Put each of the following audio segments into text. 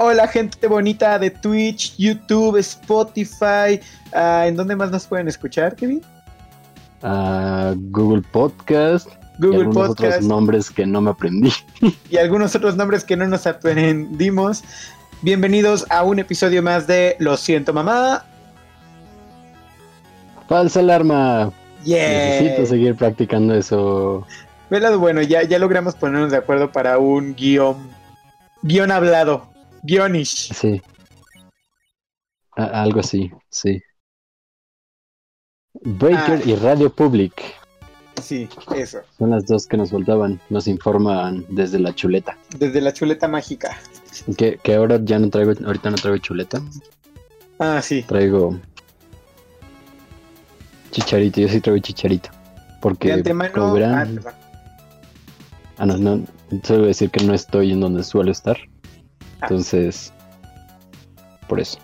Hola gente bonita de Twitch, YouTube, Spotify. Ah, ¿En dónde más nos pueden escuchar, Kevin? Ah, Google Podcast. Google y algunos Podcast. otros nombres que no me aprendí. y algunos otros nombres que no nos aprendimos. Bienvenidos a un episodio más de Lo siento mamá. Falsa alarma. Yeah. Necesito seguir practicando eso. Velado, bueno, ya, ya logramos ponernos de acuerdo para un guion. Guión hablado. Guionish. Sí. A- algo así, sí. Breaker Ah. y Radio Public Sí, eso. son las dos que nos faltaban. Nos informan desde la chuleta. Desde la chuleta mágica. Que, que ahora ya no traigo, ahorita no traigo chuleta. Ah, sí. Traigo chicharito, yo sí traigo chicharito. Porque De antemano. verán, ah. Ah, no, no, solo decir que no estoy en donde suelo estar. Entonces, por eso.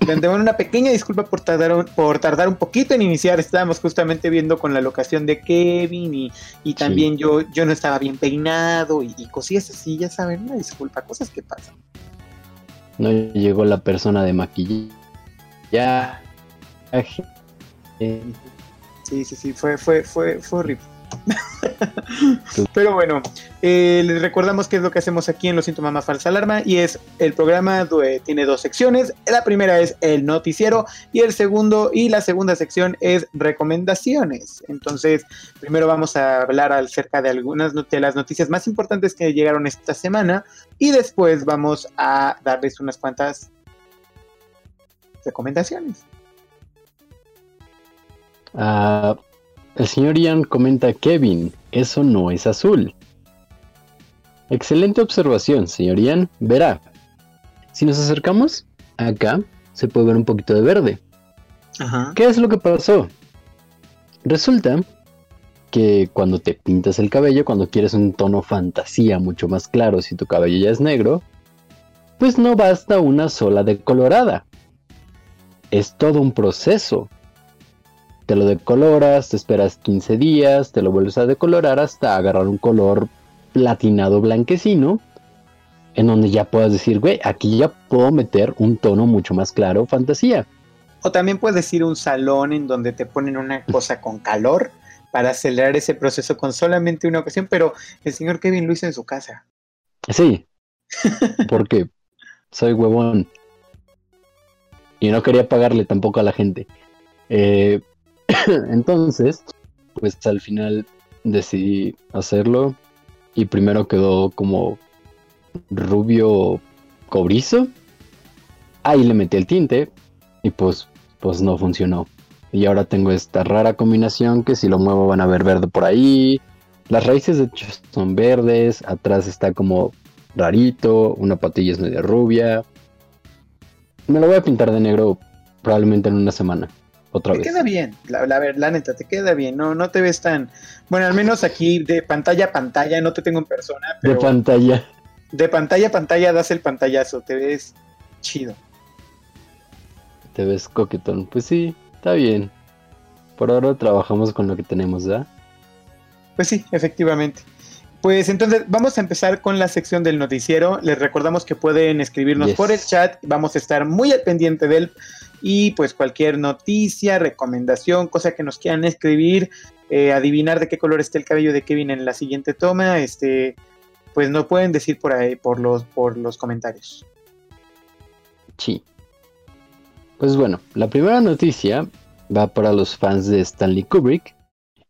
De antemano una pequeña disculpa por tardar, un- por tardar un poquito en iniciar. Estábamos justamente viendo con la locación de Kevin y, y también yo, yo no estaba bien peinado y, y cosillas así, ya saben, una disculpa, cosas que pasan. No llegó la persona de maquillaje. Ya. Sí, sí, sí, fue, fue, fue, fue horrible. Pero bueno, eh, les recordamos qué es lo que hacemos aquí en Lo Siento Mamá Falsa Alarma y es el programa tiene dos secciones. La primera es el noticiero y el segundo y la segunda sección es recomendaciones. Entonces, primero vamos a hablar acerca de algunas de las noticias más importantes que llegaron esta semana y después vamos a darles unas cuantas recomendaciones. ah, el señor Ian comenta, Kevin, eso no es azul. Excelente observación, señor Ian. Verá, si nos acercamos, acá se puede ver un poquito de verde. Ajá. ¿Qué es lo que pasó? Resulta que cuando te pintas el cabello, cuando quieres un tono fantasía mucho más claro, si tu cabello ya es negro, pues no basta una sola decolorada. Es todo un proceso. Te lo decoloras, te esperas 15 días, te lo vuelves a decolorar hasta agarrar un color platinado blanquecino, en donde ya puedas decir, güey, aquí ya puedo meter un tono mucho más claro, fantasía. O también puedes ir a un salón en donde te ponen una cosa con calor para acelerar ese proceso con solamente una ocasión, pero el señor Kevin lo hizo en su casa. Sí, porque soy huevón. Y no quería pagarle tampoco a la gente. Eh, entonces, pues al final decidí hacerlo. Y primero quedó como rubio cobrizo. Ahí le metí el tinte. Y pues, pues no funcionó. Y ahora tengo esta rara combinación que si lo muevo van a ver verde por ahí. Las raíces de hecho son verdes. Atrás está como rarito, una patilla es medio rubia. Me lo voy a pintar de negro probablemente en una semana. Otra Te vez. queda bien, la, la, ver- la neta, te queda bien, no, no te ves tan... Bueno, al menos aquí de pantalla a pantalla, no te tengo en persona, De pero pantalla. de pantalla a pantalla das el pantallazo, te ves chido. Te ves coquetón. Pues sí, está bien. Por ahora trabajamos con lo que tenemos, ¿verdad? Pues sí, efectivamente. Pues entonces vamos a empezar con la sección del noticiero. Les recordamos que pueden escribirnos Yes. por el chat. Vamos a estar muy al pendiente de él. Y pues cualquier noticia, recomendación, cosa que nos quieran escribir, eh, adivinar de qué color está el cabello de Kevin en la siguiente toma, este, pues no pueden decir por ahí, por los, por los comentarios. Sí. Pues bueno, la primera noticia va para los fans de Stanley Kubrick.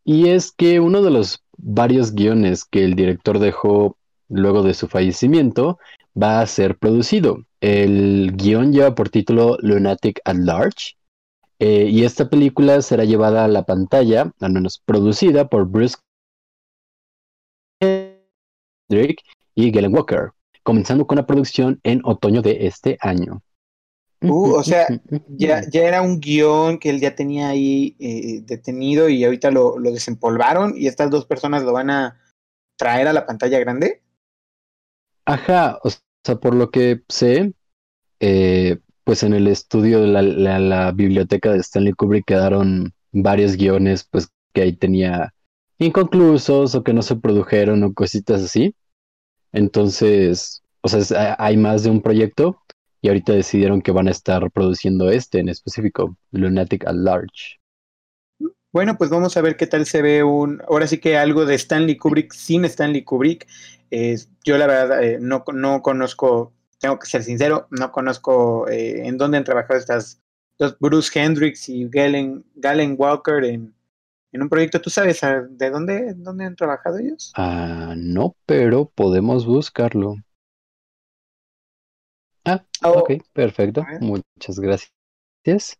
Y es que uno de los varios guiones que el director dejó luego de su fallecimiento va a ser producido. El guion lleva por título Lunatic at Large. eh, y esta película será llevada a la pantalla, al menos producida por Bruce Drake y Galen Walker, comenzando con la producción en otoño de este año. Uh, o sea, Ya, ya era un guion que él ya tenía ahí eh, detenido y ahorita lo, lo desempolvaron y estas dos personas lo van a traer a la pantalla grande. Ajá, o sea, por lo que sé, eh, pues en el estudio de la, la- biblioteca de Stanley Kubrick quedaron varios guiones, pues que ahí tenía inconclusos o que no se produjeron o cositas así. Entonces, o sea, hay más de un proyecto y ahorita decidieron que van a estar produciendo este en específico, Lunatic at Large. Bueno, pues vamos a ver qué tal se ve un, ahora sí que algo de Stanley Kubrick sin Stanley Kubrick. Yo la verdad eh, no, no conozco, tengo que ser sincero, no conozco eh, en dónde han trabajado estas dos Bruce Hendricks y Galen, Galen Walker en, en un proyecto. ¿Tú sabes de dónde, dónde han trabajado ellos? Ah, no, pero podemos buscarlo. Ah, Oh, ok, perfecto. Muchas gracias.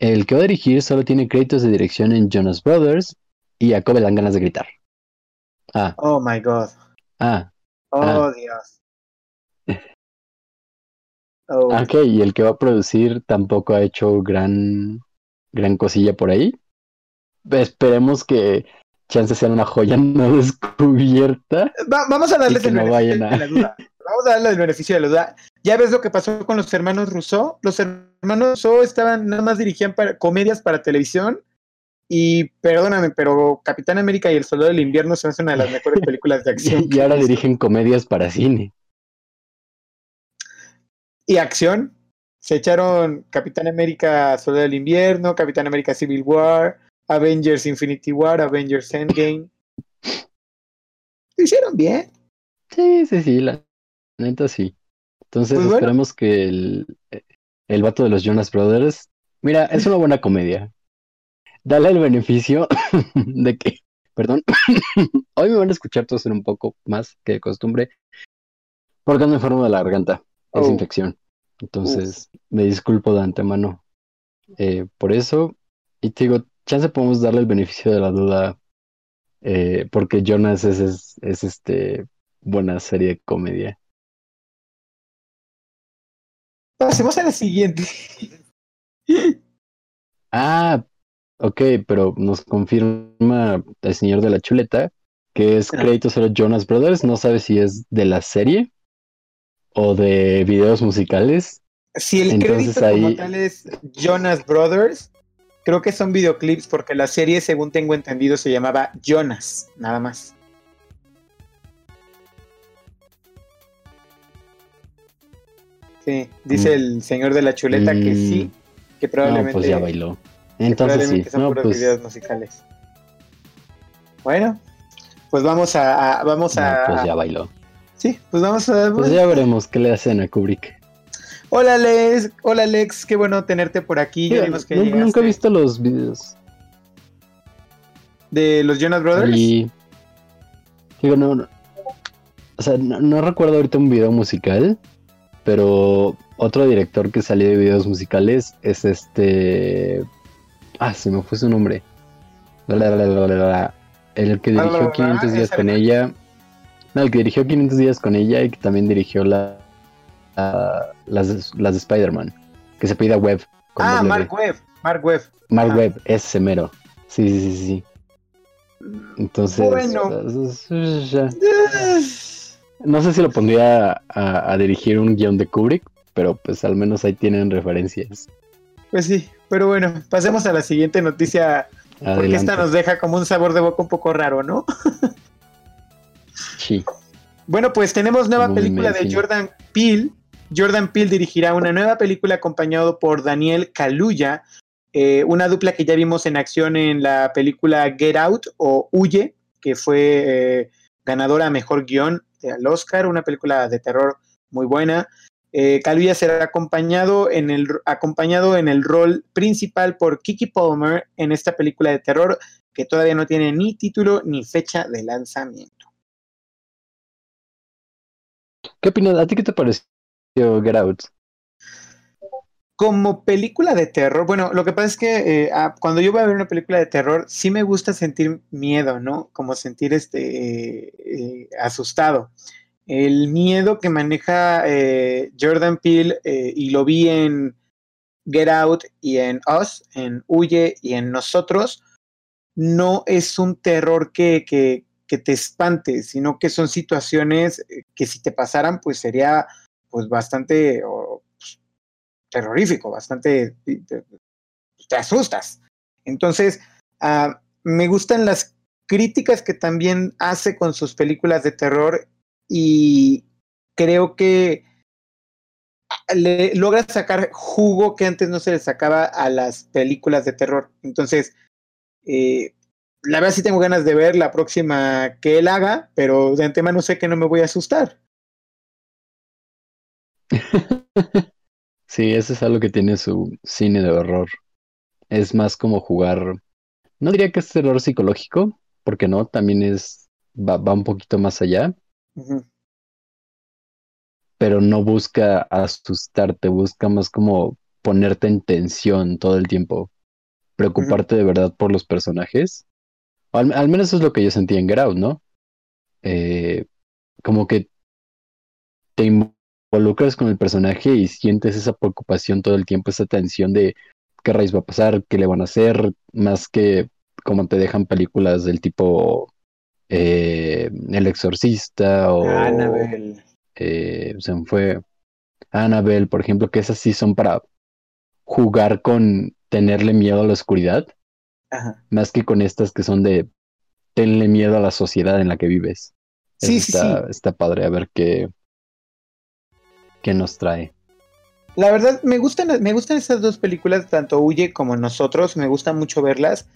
El que va a dirigir solo tiene créditos de dirección en Jonas Brothers y a Kobe dan ganas de gritar. Ah, Oh my God. Ah, Oh Ah. Dios. Oh, ok, y el que va a producir tampoco ha hecho gran, gran cosilla por ahí. Esperemos que chance sea una joya no descubierta. Va- vamos a darles el no beneficio a- de la duda. Vamos a darle el beneficio de la duda. Ya ves lo que pasó con los hermanos Rousseau. Los hermanos Rousseau estaban, nada más dirigían para, comedias para televisión. Y perdóname, pero Capitán América y el Soldado del Invierno se hace una de las mejores películas de acción. Y ahora dirigen comedias para cine. Y acción. Se echaron Capitán América Soldado del Invierno, Capitán América Civil War, Avengers Infinity War, Avengers Endgame. Lo hicieron bien. Sí, sí, sí, la neta sí. Entonces Pues bueno. esperemos que el, el vato de los Jonas Brothers, mira, es una buena comedia. Dale el beneficio de que, perdón, hoy me van a escuchar toser un poco más que de costumbre, porque ando enfermo de la garganta, es Oh. infección. Entonces, me disculpo de antemano eh, por eso. Y te digo, chance podemos darle el beneficio de la duda, eh, porque Jonas es, es, es este buena serie de comedia. Pasemos a la siguiente. Ah, ok, pero nos confirma el señor de la chuleta que es Ah. crédito solo Jonas Brothers. No sabe si es de la serie o de videos musicales. Si el Entonces crédito como ahí- tal es Jonas Brothers, creo que son videoclips porque la serie, según tengo entendido, se llamaba Jonas, nada más. Sí, dice Mm. el señor de la chuleta que Mm. sí, que No, probablemente, pues ya bailó. Entonces sí, son no, pues, videos musicales. Bueno, pues vamos a, a- vamos no, a, pues ya bailó. sí, pues vamos a, Pues ya veremos qué le hacen a Kubrick. hola Alex, hola Alex, qué bueno tenerte por aquí, ya Mira, vimos que nun- nunca he visto los videos. de los Jonas Brothers. Y digo, no, no- o sea, no, no recuerdo ahorita un video musical, pero otro director que salió de videos musicales es este, ah, se me fue su nombre, La, la, la, la, la, la. el que Ah, dirigió la, 500 ya días con ella, no, el que dirigió 500 días con ella y que también dirigió la, la- las, de- las de Spider-Man, que se pida Web. ah, Mark. Webb, Mark Webb. Mark Ajá. Webb, ese mero. Sí, sí, sí, sí. Entonces, Bueno. ya. no sé si lo pondría a, a dirigir un guion de Kubrick, pero pues al menos ahí tienen referencias. Pues sí, pero bueno, pasemos a la siguiente noticia, porque esta nos deja como un sabor de boca un poco raro, ¿no? Sí. Bueno, pues tenemos nueva película de. Jordan Peele. Jordan Peele dirigirá una nueva película acompañado por Daniel Kaluuya, eh, una dupla que ya vimos en acción en la película Get Out o Huye, que fue eh, ganadora a mejor guion al Oscar, una película de terror muy buena. Eh, Kaluuya será acompañado en, el, acompañado en el rol principal por Kiki Palmer en esta película de terror que todavía no tiene ni título ni fecha de lanzamiento. ¿Qué opinas? ¿A ti qué te pareció Get Out? Como película de terror, bueno, lo que pasa es que eh, ah, cuando yo voy a ver una película de terror, sí me gusta sentir miedo, ¿no? Como sentir este eh, eh, asustado. El miedo que maneja eh, Jordan Peele, eh, y lo vi en Get Out y en Us, en Huye y en Nosotros, no es un terror que, te espante, sino que son situaciones eh, que si te pasaran, pues sería pues bastante pues, terrorífico, bastante, te, te asustas. Entonces, ah, me gustan las críticas que también hace con sus películas de terror y creo que le logra sacar jugo que antes no se le sacaba a las películas de terror. Entonces, eh, la verdad sí tengo ganas de ver la próxima que él haga, pero de antemano sé que no me voy a asustar. sí, eso es algo que tiene su cine de horror. Es más como jugar, no diría que es terror psicológico, porque no, también es, va, va un poquito más allá. Pero no busca asustarte, busca más como ponerte en tensión todo el tiempo, preocuparte de verdad por los personajes. Al, al, menos eso es lo que yo sentí en Get ¿no? Eh, como que te involucras con el personaje y sientes esa preocupación todo el tiempo, esa tensión de qué raíz va a pasar, qué le van a hacer, más que como te dejan películas del tipo eh, El Exorcista o Annabelle. Eh, se fue Annabelle, por ejemplo, que esas sí son para jugar con tenerle miedo a la oscuridad, más que con estas que son de tenle miedo a la sociedad en la que vives. Sí, está, sí. está padre a ver qué, qué nos trae. La verdad, me gustan, me gustan esas dos películas, tanto Huye como Nosotros, me gusta mucho verlas,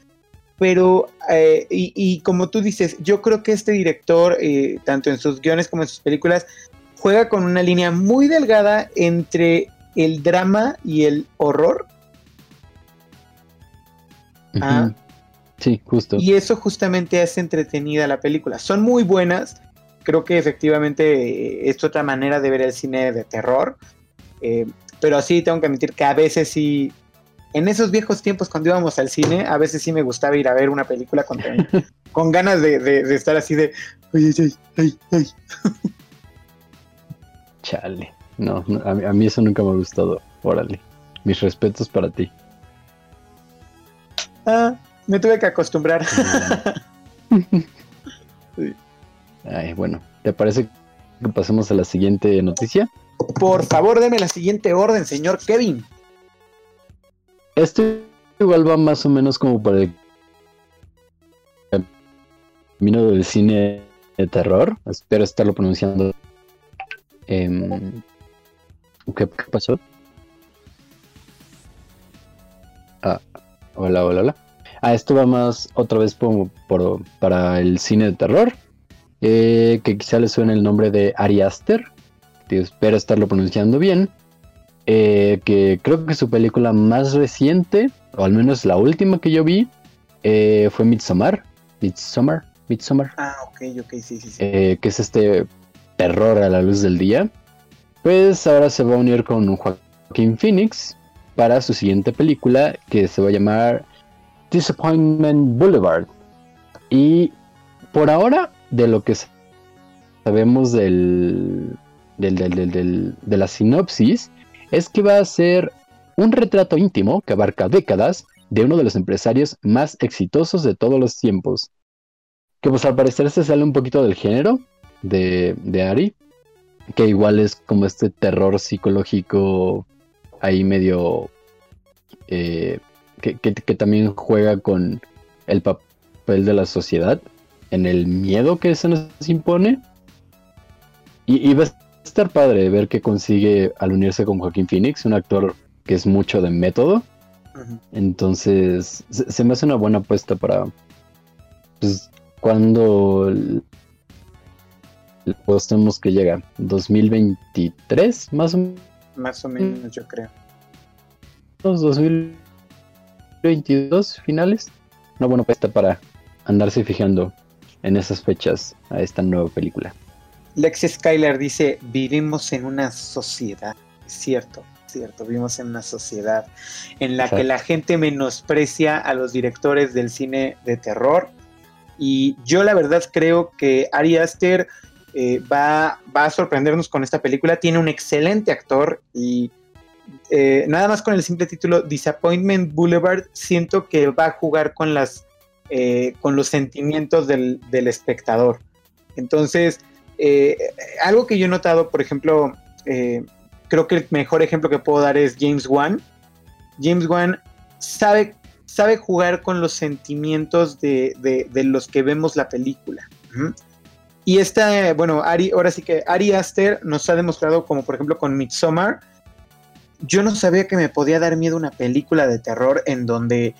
pero, eh, y, y, como tú dices, yo creo que este director, eh, tanto en sus guiones como en sus películas, juega con una línea muy delgada entre el drama y el horror. Uh -huh. ah, sí, justo. Y eso justamente hace entretenida la película. Son muy buenas. Creo que efectivamente es otra manera de ver el cine de terror. Eh, pero sí tengo que admitir que a veces sí. En esos viejos tiempos, cuando íbamos al cine, a veces sí me gustaba ir a ver una película con, con ganas de, de, de, estar así de. Ay, ay, ay, ay. Chale. No, no a, mí, a, mí, eso nunca me ha gustado. Órale. Mis respetos para ti. Ah, me tuve que acostumbrar. sí. Ay, bueno, ¿te parece que pasemos a la siguiente noticia? Por favor, deme la siguiente orden, señor Kevin. Este igual va más o menos como para el camino del cine de terror. Espero estarlo pronunciando. Eh, ¿qué, ¿Qué pasó? Ah, hola, hola, hola. Ah, esto va más otra vez por, por, para el cine de terror. Eh, que quizá le suene el nombre de Ari Aster. Espero estarlo pronunciando bien. Eh, que creo que su película más reciente, o al menos la última que yo vi, eh, fue Midsommar. Midsommar, Midsommar. Ah, ok, ok, sí, sí, sí. Eh, que es este terror a la luz del día. Pues ahora se va a unir con Joaquín Phoenix para su siguiente película que se va a llamar Disappointment Boulevard. Y por ahora, de lo que sabemos del, del, del, del, del de la sinopsis, es que va a ser un retrato íntimo que abarca décadas de uno de los empresarios más exitosos de todos los tiempos. Que pues al parecer se sale un poquito del género de, de Ari, que igual es como este terror psicológico ahí medio... Eh, que, que, también juega con el papel de la sociedad, en el miedo que se nos impone. Y, y a estar padre ver qué consigue al unirse con Joaquín Phoenix, un actor que es mucho de método. Uh -huh. Entonces, se, se, me hace una buena apuesta para pues, cuando apostemos que llega 2023, más o menos. Más o menos, yo creo. 2022 finales. Una buena apuesta para andarse fijando en esas fechas a esta nueva película. Lex Skyler dice, vivimos en una sociedad, cierto, cierto, vivimos en una sociedad en la Exacto. que la gente menosprecia a los directores del cine de terror. Y yo la verdad creo que Ari Aster eh, va, va, a sorprendernos con esta película, tiene un excelente actor y eh, nada más con el simple título Disappointment Boulevard siento que va a jugar con las eh, con los sentimientos del, del espectador. Entonces eh, algo que yo he notado, por ejemplo, eh, creo que el mejor ejemplo que puedo dar es James Wan. James Wan sabe, sabe jugar con los sentimientos de, de, los que vemos la película. Y esta, bueno, Ari, ahora sí que Ari Aster nos ha demostrado, como por ejemplo con Midsommar, yo no sabía que me podía dar miedo una película de terror en donde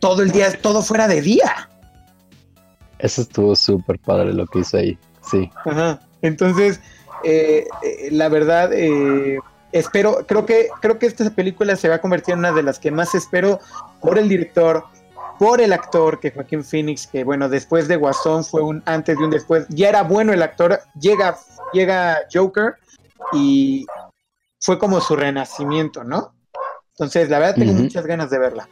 todo el día, todo fuera de día. Eso estuvo súper padre lo que hizo ahí, sí. Ajá. Entonces, eh, eh, la verdad, eh, espero, creo que, creo que esta película se va a convertir en una de las que más espero por el director, por el actor, que Joaquín Phoenix, que bueno, después de Guasón fue un antes y un después, ya era bueno el actor, llega, llega Joker y fue como su renacimiento, ¿no? Entonces, la verdad, tengo muchas ganas de verla.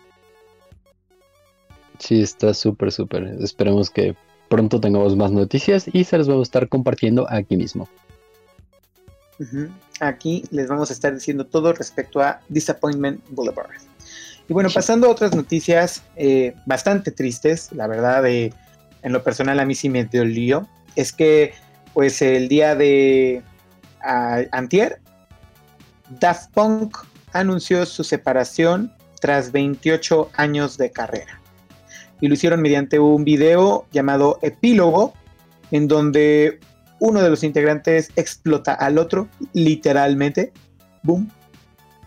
Sí, está súper, súper. Esperemos que pronto tengamos más noticias y se las vamos a estar compartiendo aquí mismo. Aquí les vamos a estar diciendo todo respecto a Disappointment Boulevard. Y bueno, pasando a otras noticias eh, bastante tristes, la verdad, en lo personal a mí sí me dolió, es que pues el día de Antier Daft Punk anunció su separación tras 28 años de carrera. Y lo hicieron mediante un video llamado Epílogo, en donde uno de los integrantes explota al otro, literalmente. Boom.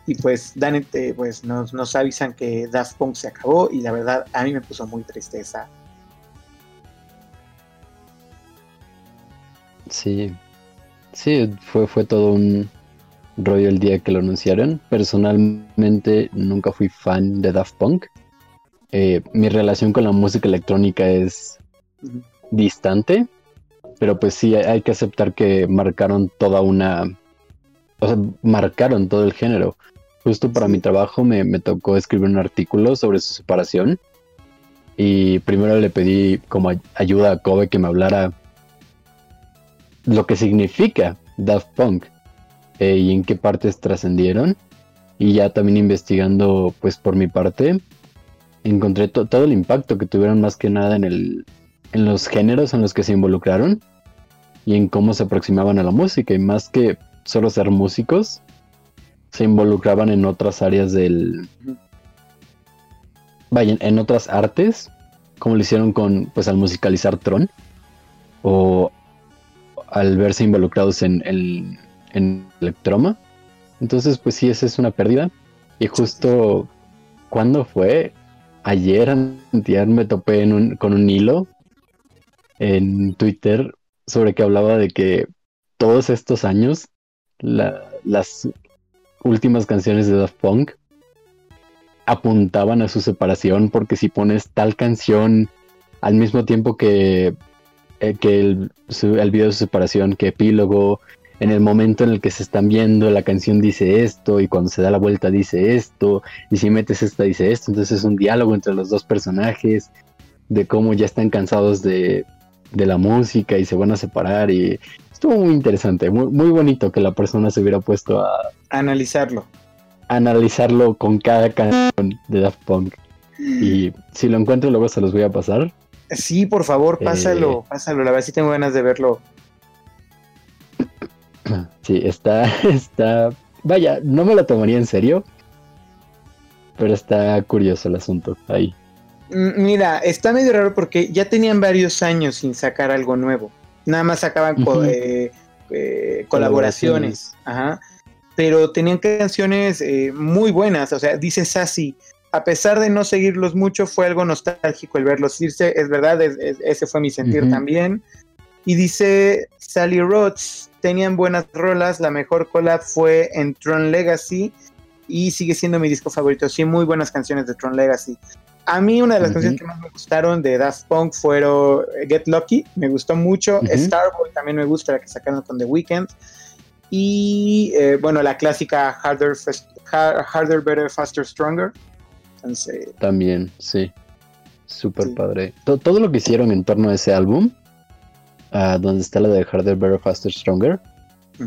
Y pues, Dan, pues nos, nos avisan que Daft Punk se acabó y la verdad a mí me puso muy tristeza. Sí, sí, fue, fue todo un, rollo el día que lo anunciaron. Personalmente nunca fui fan de Daft Punk. Eh, mi relación con la música electrónica es distante, pero pues sí hay que aceptar que marcaron toda una... O sea, marcaron todo el género. Justo para mi trabajo me, me tocó escribir un artículo sobre su separación. Y primero le pedí como ayuda a Kobe que me hablara lo que significa Daft Punk eh, y en qué partes trascendieron. Y ya también investigando, pues por mi parte, encontré todo el impacto que tuvieron más que nada en, el, en los géneros en los que se involucraron y en cómo se aproximaban a la música. Y más que solo ser músicos, se involucraban en otras áreas del... Vaya, en otras artes, como lo hicieron con, pues al musicalizar Tron, o al verse involucrados en el en Electroma. Entonces, pues sí, esa es una pérdida. Y justo cuando fue, ayer, me topé con un hilo en Twitter sobre que hablaba de que todos estos años, las últimas canciones de Daft Punk apuntaban a su separación porque si pones tal canción al mismo tiempo que, eh, que el, el video de su separación, que epílogo, en el momento en el que se están viendo, la canción dice esto, y cuando se da la vuelta dice esto, y si metes esta dice esto, entonces es un diálogo entre los dos personajes, de cómo ya están cansados de, la música y se van a separar, y estuvo muy interesante, muy, muy bonito que la persona se hubiera puesto a analizarlo. analizarlo con cada canción de Daft Punk. Y si lo encuentro luego se los voy a pasar. Sí, por favor, pásalo, eh, pásalo. La verdad sí tengo ganas de verlo. Sí, está, está, vaya, no me lo tomaría en serio, pero está curioso el asunto ahí. Mira, está medio raro porque ya tenían varios años sin sacar algo nuevo. Nada más sacaban eh, eh, colaboraciones. Ajá. Pero tenían canciones eh, muy buenas. O sea, dice Sassy, a pesar de no seguirlos mucho, fue algo nostálgico el verlos irse. Es verdad, ese fue mi sentir también. Y dice Sally Rhodes, tenían buenas rolas, la mejor collab fue en Tron Legacy y sigue siendo mi disco favorito. Sí, muy buenas canciones de Tron Legacy. A mí una de las canciones que más me gustaron de Daft Punk fueron Get Lucky, me gustó mucho. Starboy también me gusta, la que sacaron con The Weeknd. Y eh, bueno, la clásica Harder, Harder, Better, Faster, Stronger. también, sí. Súper padre. todo lo que hicieron en torno a ese álbum donde está la de Harder, Better, Faster, Stronger.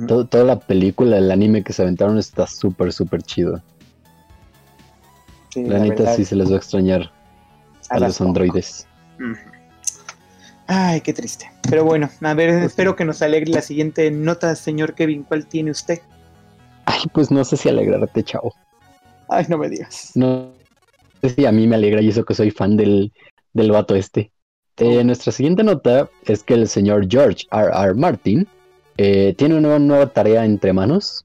toda la película, el anime que se aventaron está súper, súper chido. la, neta sí se les va a extrañar a, los androides. Ay, qué triste. Pero bueno, a ver, pues espero que nos alegre la siguiente nota, señor Kevin. ¿Cuál tiene usted? Ay, pues no sé si alegrarte, chavo. Ay, no me digas. No sé si a mí me alegra y eso que soy fan del, del vato este. Eh, nuestra siguiente nota es que el señor George R. R. Martin eh, tiene una nueva tarea entre manos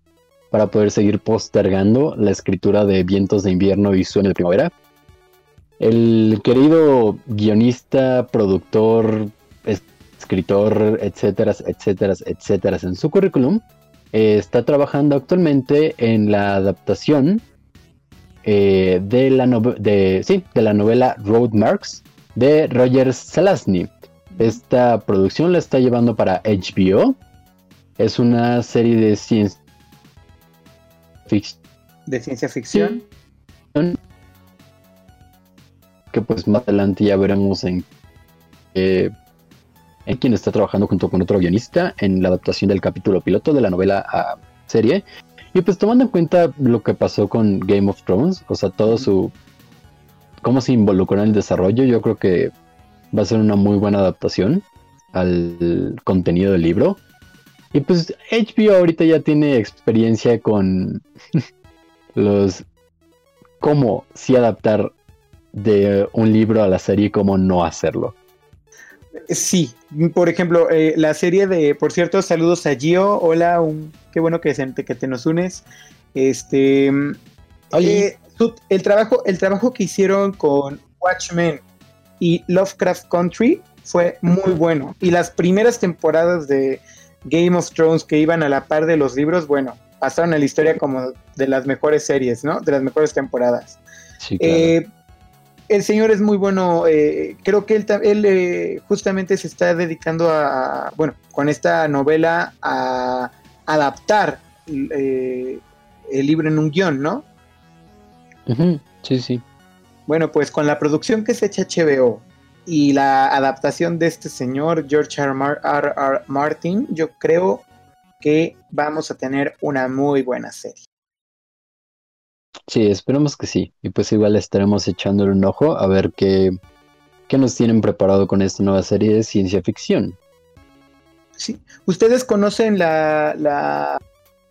para poder seguir postergando la escritura de Vientos de Invierno y Sueño de Primavera. El querido guionista, productor, escritor, etcétera, etcétera, etcétera, en su currículum, eh, está trabajando actualmente en la adaptación eh, de, la de, sí, de la novela Road Marks de Roger Zelazny. Esta producción la está llevando para HBO. Es una serie de ciencia ficción. De ciencia ficción. Que pues más adelante ya veremos en, eh, en quien está trabajando junto con otro guionista en la adaptación del capítulo piloto de la novela a serie. Y pues tomando en cuenta lo que pasó con Game of Thrones, o sea, todo su... cómo se involucró en el desarrollo, yo creo que va a ser una muy buena adaptación al contenido del libro. Y pues HBO ahorita ya tiene experiencia con los cómo sí adaptar de un libro a la serie y cómo no hacerlo. Sí, por ejemplo, eh, la serie de, por cierto, saludos a Gio, hola, un, qué bueno que, que te nos unes. Este, eh, el trabajo, el trabajo que hicieron con Watchmen y Lovecraft Country fue muy bueno. Y las primeras temporadas de, Game of Thrones que iban a la par de los libros, bueno, pasaron a la historia como de las mejores series, ¿no? De las mejores temporadas. Sí, eh, el señor es muy bueno, eh, creo que él, él eh, justamente se está dedicando a, bueno, con esta novela a adaptar el libro en un guion, ¿no? Sí, sí. Bueno, pues con la producción que se echa HBO, y la adaptación de este señor George R. R. Martin, yo creo que vamos a tener una muy buena serie. Sí, esperemos que sí. Y pues igual estaremos echándole un ojo a ver qué, qué nos tienen preparado con esta nueva serie de ciencia ficción. Sí. ¿Ustedes conocen la, la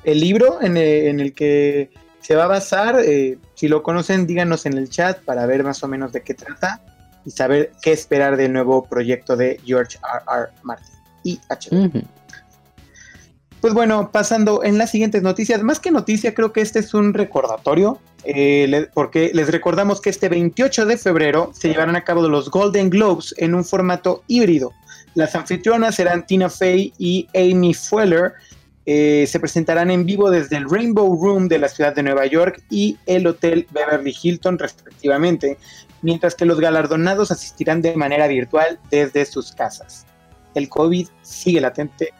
el libro en el, que se va a basar? Eh, si lo conocen, díganos en el chat para ver más o menos de qué trata y saber qué esperar del nuevo proyecto de George R. R. Martin y HBO. Pues bueno, pasando en las siguientes noticias, más que noticia, creo que este es un recordatorio, eh, porque les recordamos que este 28 de febrero se llevarán a cabo los Golden Globes en un formato híbrido. Las anfitrionas serán Tina Fey y Amy Fuller. Eh, se presentarán en vivo desde el Rainbow Room de la ciudad de Nueva York y el Hotel Beverly Hilton, respectivamente, mientras que los galardonados asistirán de manera virtual desde sus casas. El COVID sigue latente,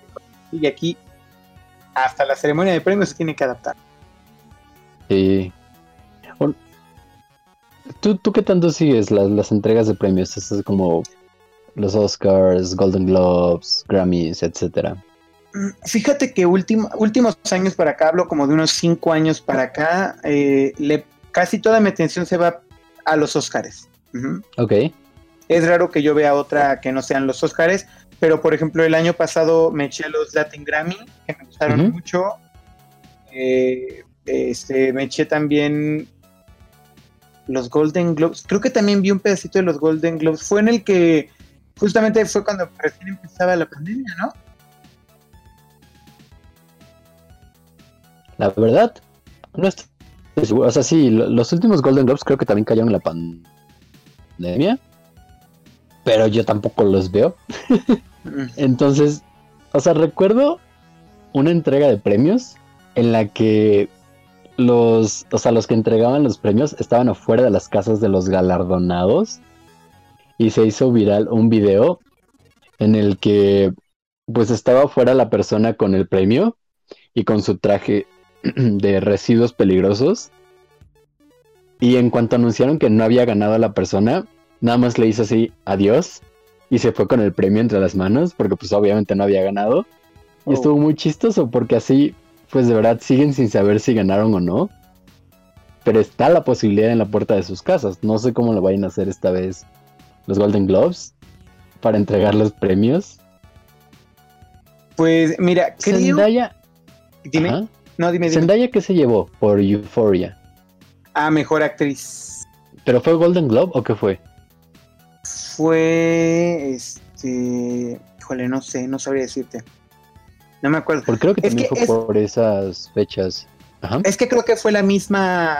y aquí. Hasta la ceremonia de premios se tiene que adaptar. Sí. ¿Tú, ¿Tú qué tanto sigues las, entregas de premios? es como los Oscars, Golden Globes, Grammys, etcétera. Mm, fíjate que últimos años para acá, hablo como de unos cinco años para acá, eh, le, casi toda mi atención se va a los Oscars. Ok. Es raro que yo vea otra que no sean los Oscars, pero por ejemplo el año pasado me eché los Latin Grammy, que me gustaron mucho. Eh, este, me eché también los Golden Globes. Creo que también vi un pedacito de los Golden Globes. Fue en el que justamente fue cuando recién empezaba la pandemia, ¿no? La verdad, no estoy o sea, sí, los últimos Golden Globes creo que también cayeron en la pandemia. Pero yo tampoco los veo. Mm. Entonces, o sea, recuerdo una entrega de premios en la que los, o sea, los que entregaban los premios estaban afuera de las casas de los galardonados y se hizo viral un video en el que pues estaba afuera la persona con el premio y con su traje de residuos peligrosos. Y en cuanto anunciaron que no había ganado a la persona, nada más le hizo así adiós y se fue con el premio entre las manos porque pues obviamente no había ganado. Y estuvo oh. muy chistoso porque así pues de verdad siguen sin saber si ganaron o no. Pero está la posibilidad en la puerta de sus casas. No sé cómo lo vayan a hacer esta vez los Golden Globes para entregar los premios. Pues mira, creo... Dime. No, dime, ¿Zendaya qué se llevó por Euphoria? Ah, mejor actriz. ¿Pero fue Golden Globe o qué fue? fue, este, híjole, no sé, no sabría decirte. No me acuerdo. Porque creo que también fue por esas fechas. Ajá. Es que creo que fue la misma.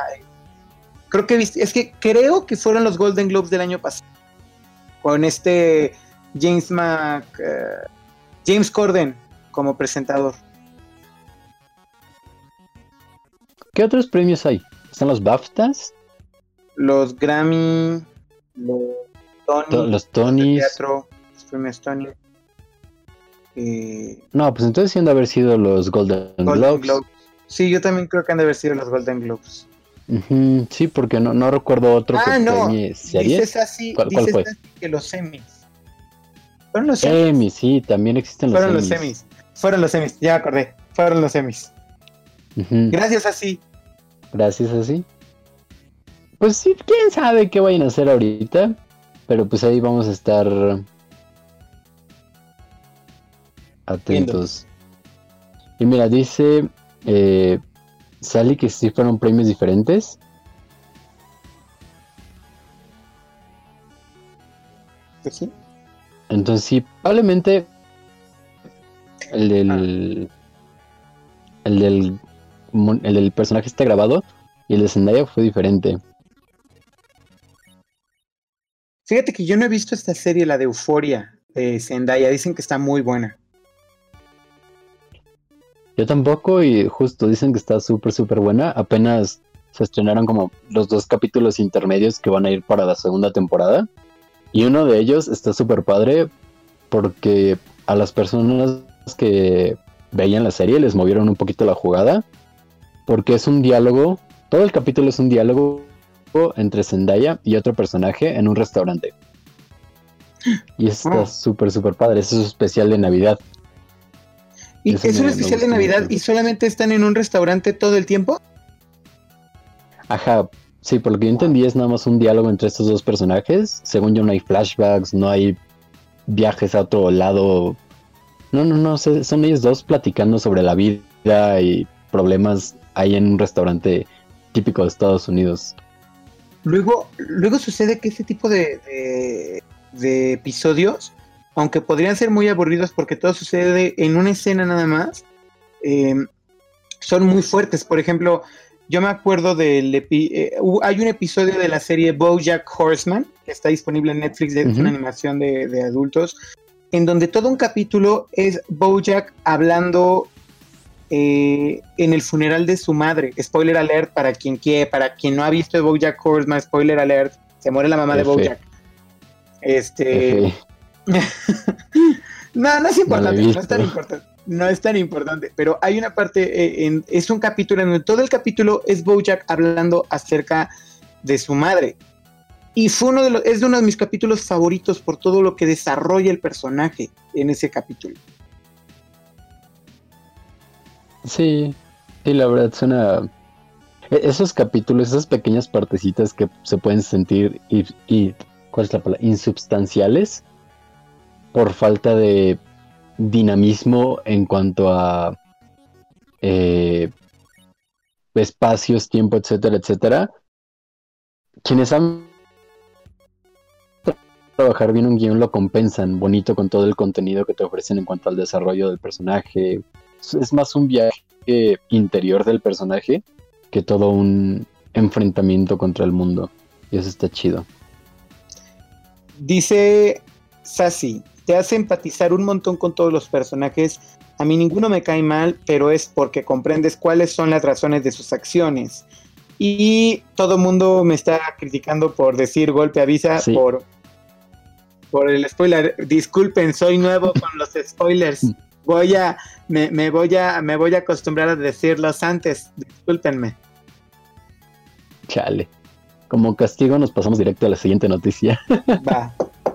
Creo que es que creo que fueron los Golden Globes del año pasado. Con este James Mac. Eh, James Corden como presentador. ¿Qué otros premios hay? ¿Están los BAFTAs? Los Grammy, los Tony, los Tonys. los premios Tony. Eh, no, pues entonces de haber sido los Golden, Globes. Sí, yo también creo que han de haber sido los Golden Globes. sí, porque no, no recuerdo otro ah, que no. Dices así, ¿Cuál, dices fue? Así que los semis. Fueron los semis. sí, también existen los semis. Fueron los semis. Fueron los semis, ya acordé. Fueron los semis. Gracias así. Gracias así. Pues sí, quién sabe qué vayan a hacer ahorita. Pero pues ahí vamos a estar atentos. Y mira, dice eh, Sally que sí fueron premios diferentes. Pues sí. Entonces sí, probablemente el del, ah. el del el del personaje está grabado y el de Zendaya fue diferente. Fíjate que yo no he visto esta serie, la de Euforia de Zendaya. Dicen que está muy buena. Yo tampoco y justo dicen que está súper, súper buena. Apenas se estrenaron como los dos capítulos intermedios que van a ir para la segunda temporada. Y uno de ellos está súper padre porque a las personas que veían la serie les movieron un poquito la jugada. Porque es un diálogo, todo el capítulo es un diálogo entre Zendaya y otro personaje en un restaurante. Y está súper, súper padre. Es especial de Navidad. ¿Y es un especial de Navidad y solamente están en un restaurante todo el tiempo? Ajá, sí, por lo que yo entendí es nada más un diálogo entre estos dos personajes. Según yo no hay flashbacks, no hay viajes a otro lado. No, no, no, son ellos dos platicando sobre la vida y problemas ahí en un restaurante típico de Estados Unidos. Luego, luego sucede que ese tipo de, de, episodios, aunque podrían ser muy aburridos porque todo sucede en una escena nada más, eh, son muy fuertes. Por ejemplo, yo me acuerdo del... Eh, hay un episodio de la serie BoJack Horseman, que está disponible en Netflix, es una animación de, de, adultos, en donde todo un capítulo es BoJack hablando eh, en el funeral de su madre. Spoiler alert para quien quiere, para quien no ha visto BoJack Horseman, spoiler alert, se muere la mamá de BoJack. Este... no, no es importante, no, es tan importante. No es tan importante, pero hay una parte, eh, en, es un capítulo en donde todo el capítulo es BoJack hablando acerca de su madre. Y fue uno de los, es uno de mis capítulos favoritos por todo lo que desarrolla el personaje en ese capítulo. Sí, sí, la verdad suena... E-, esos capítulos, esas pequeñas partecitas que se pueden sentir y, ¿cuál es la palabra? Insubstanciales por falta de dinamismo en cuanto a eh, espacios, tiempo, etcétera, etcétera. Quienes han trabajar bien un guion lo compensan bonito con todo el contenido que te ofrecen en cuanto al desarrollo del personaje, es más un viaje interior del personaje que todo un enfrentamiento contra el mundo. Y eso está chido. Dice Sassy, te hace empatizar un montón con todos los personajes. A mí ninguno me cae mal, pero es porque comprendes cuáles son las razones de sus acciones. Y todo el mundo me está criticando por decir golpe avisa por, por el spoiler. Disculpen, soy nuevo con los spoilers. voy a, me, voy a, me voy a acostumbrar a decirlos antes, discúlpenme. Chale. Como castigo nos pasamos directo a la siguiente noticia. Va,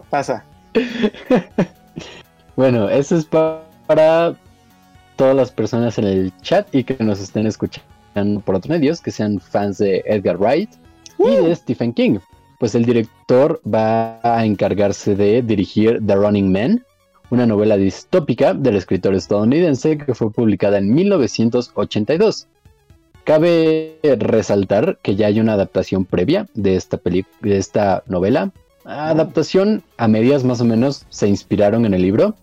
pasa. bueno, eso es para todas las personas en el chat y que nos estén escuchando por otros medios, que sean fans de Edgar Wright y de Stephen King. Pues el director va a encargarse de dirigir The Running Man, una novela distópica del escritor estadounidense que fue publicada en 1982. Cabe resaltar que ya hay una adaptación previa de esta, de esta novela Adaptación a medias más o menos se inspiraron en el libro.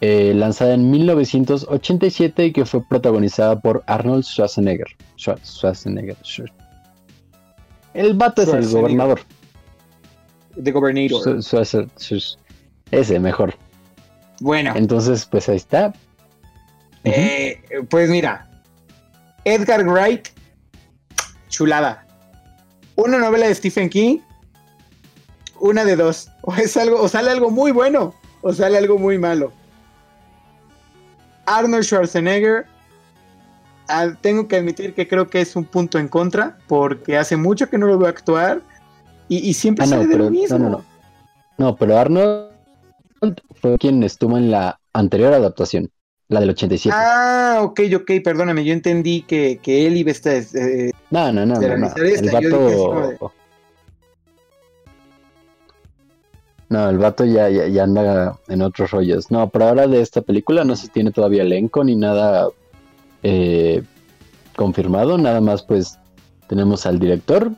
Eh, lanzada en 1987 y que fue protagonizada por Arnold Schwarzenegger. Schwarzenegger. El vato es el gobernador. The Governator. Ese, mejor. Bueno. Entonces, pues ahí está. Eh, pues mira, Edgar Wright, chulada. Una novela de Stephen King, una de dos. O es algo, o sale algo muy bueno, o sale algo muy malo. Arnold Schwarzenegger, ah, tengo que admitir que creo que es un punto en contra, porque hace mucho que no lo veo actuar y, siempre ah, sale de lo mismo. No, no, no. pero Arnold fue quien estuvo en la anterior adaptación, la del 87. Ah, ok, ok, perdóname, yo entendí que, él iba a estar... Eh, no, no, no, no, el vato... No, el vato ya, ya, anda en otros rollos. No, pero ahora de esta película no se tiene todavía elenco ni nada eh, confirmado, nada más pues tenemos al director,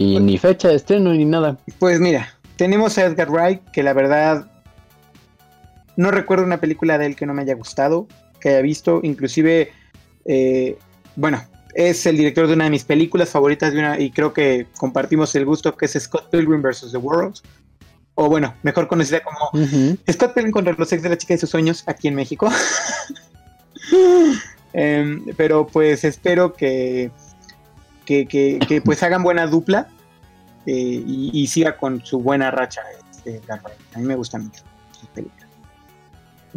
y ni fecha de estreno ni nada. Pues mira, tenemos a Edgar Wright, que la verdad no recuerdo una película de él que no me haya gustado, que haya visto. Inclusive, eh, bueno, es el director de una de mis películas favoritas de una, y creo que compartimos el gusto, que es Scott Pilgrim vs. The World. O bueno, mejor conocida como Scott Pilgrim contra los ex de la chica de sus sueños aquí en México. Em, pero pues espero que que, pues hagan buena dupla eh, y, siga con su buena racha. Este, a mí me gusta mucho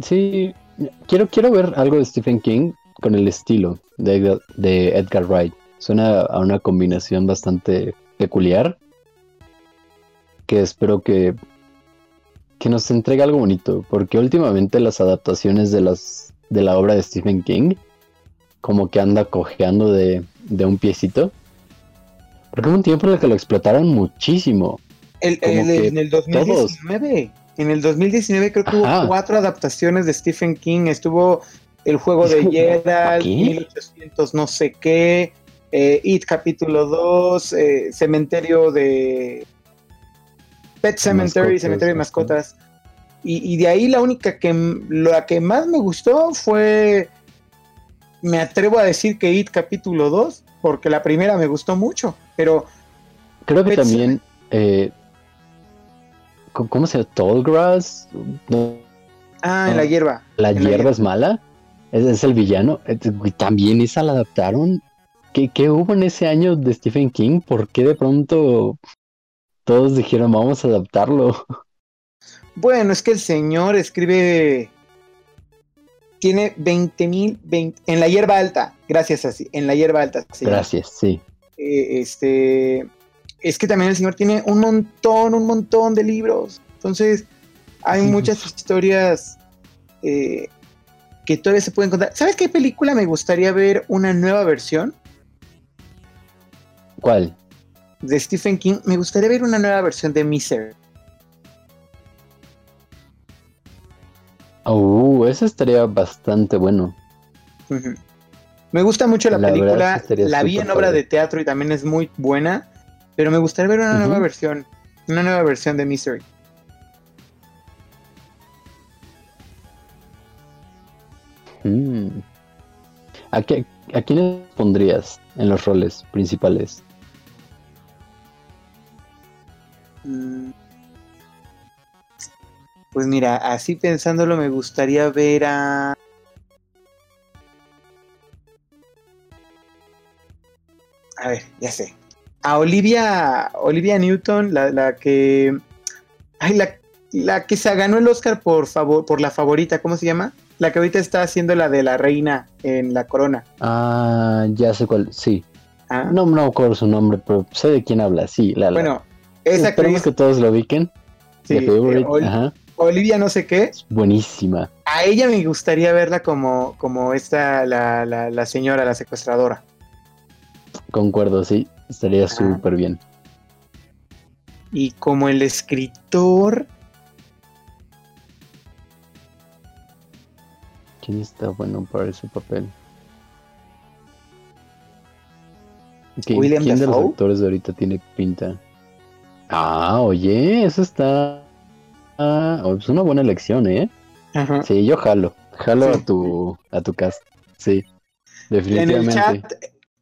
Sí, quiero, quiero ver algo de Stephen King con el estilo de, de Edgar Wright. Suena a una combinación bastante peculiar que espero que, que nos entregue algo bonito, porque últimamente las adaptaciones de, las, de la obra de Stephen King como que anda cojeando de, de un piecito. Porque hubo un tiempo en el que lo explotaron muchísimo. en el 2019. En el 2019 creo que hubo cuatro adaptaciones de Stephen King. Estuvo el juego de Geralt, 1800 no sé qué, eh, It capítulo 2, eh, Cementerio de... Pet Cemetery, Cementerio de Mascotas. Y, de ahí la única que, la que más me gustó fue, me atrevo a decir que It capítulo 2, porque la primera me gustó mucho. Pero. Creo que también. Eh, ¿Cómo se llama? Tallgrass. ah, en la hierba. La hierba es mala. Es, el villano. También esa la adaptaron. ¿Qué, ¿Qué hubo en ese año de Stephen King? ¿Por qué de pronto todos dijeron vamos a adaptarlo? Bueno, es que el señor escribe. Tiene 20 mil. En la hierba alta. Gracias, así. En la hierba alta. Gracias, sí. Eh, este, es que también el señor tiene un montón, un montón de libros. Entonces, hay muchas historias eh, que todavía se pueden contar. ¿Sabes qué película me gustaría ver una nueva versión? ¿Cuál? De Stephen King. Me gustaría ver una nueva versión de Misery. Oh, eso estaría bastante bueno. Me gusta mucho la, película, la vi en obra de teatro y también es muy buena, pero me gustaría ver una nueva versión, una nueva versión de Misery. Mm. ¿A, qué, ¿A quiénes pondrías en los roles principales? Mm. Pues mira, así pensándolo me gustaría ver a... a ver, ya sé. A Olivia, Olivia Newton, la, que. Ay, la, que se ganó el Oscar por favor, por la favorita, ¿cómo se llama? La que ahorita está haciendo la de la reina en la corona. Ah, ya sé cuál, sí. Ah. No, no acuerdo su nombre, pero sé de quién habla, sí. La, bueno, esa Esperemos que todos lo ubiquen. Sí, eh, Olivia no sé qué. buenísima. A ella me gustaría verla como, como esta, la, la, la señora, la secuestradora. Concuerdo, sí, estaría súper bien. Y como el escritor... ¿Quién está bueno para ese papel? William ¿Quién de los actores de ahorita tiene pinta? Ah, oye, eso está. Ah, es una buena elección, ¿eh? Ajá. Sí, yo jalo. Jalo Sí. a tu a tu cast. Sí. En el Definitivamente. chat,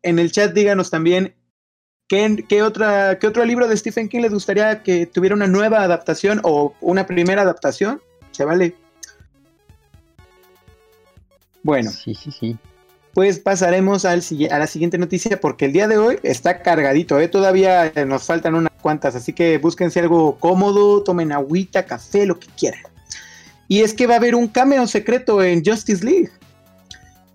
en el chat díganos también qué, qué otra, qué otro libro de Stephen King les gustaría que tuviera una nueva adaptación o una primera adaptación. Se vale. Bueno, Sí, sí, sí. pues pasaremos al, a la siguiente noticia porque el día de hoy está cargadito, ¿eh? todavía eh, nos faltan unas cuantas, así que búsquense algo cómodo, tomen agüita, café, lo que quieran. Y es que va a haber un cameo secreto en Justice League.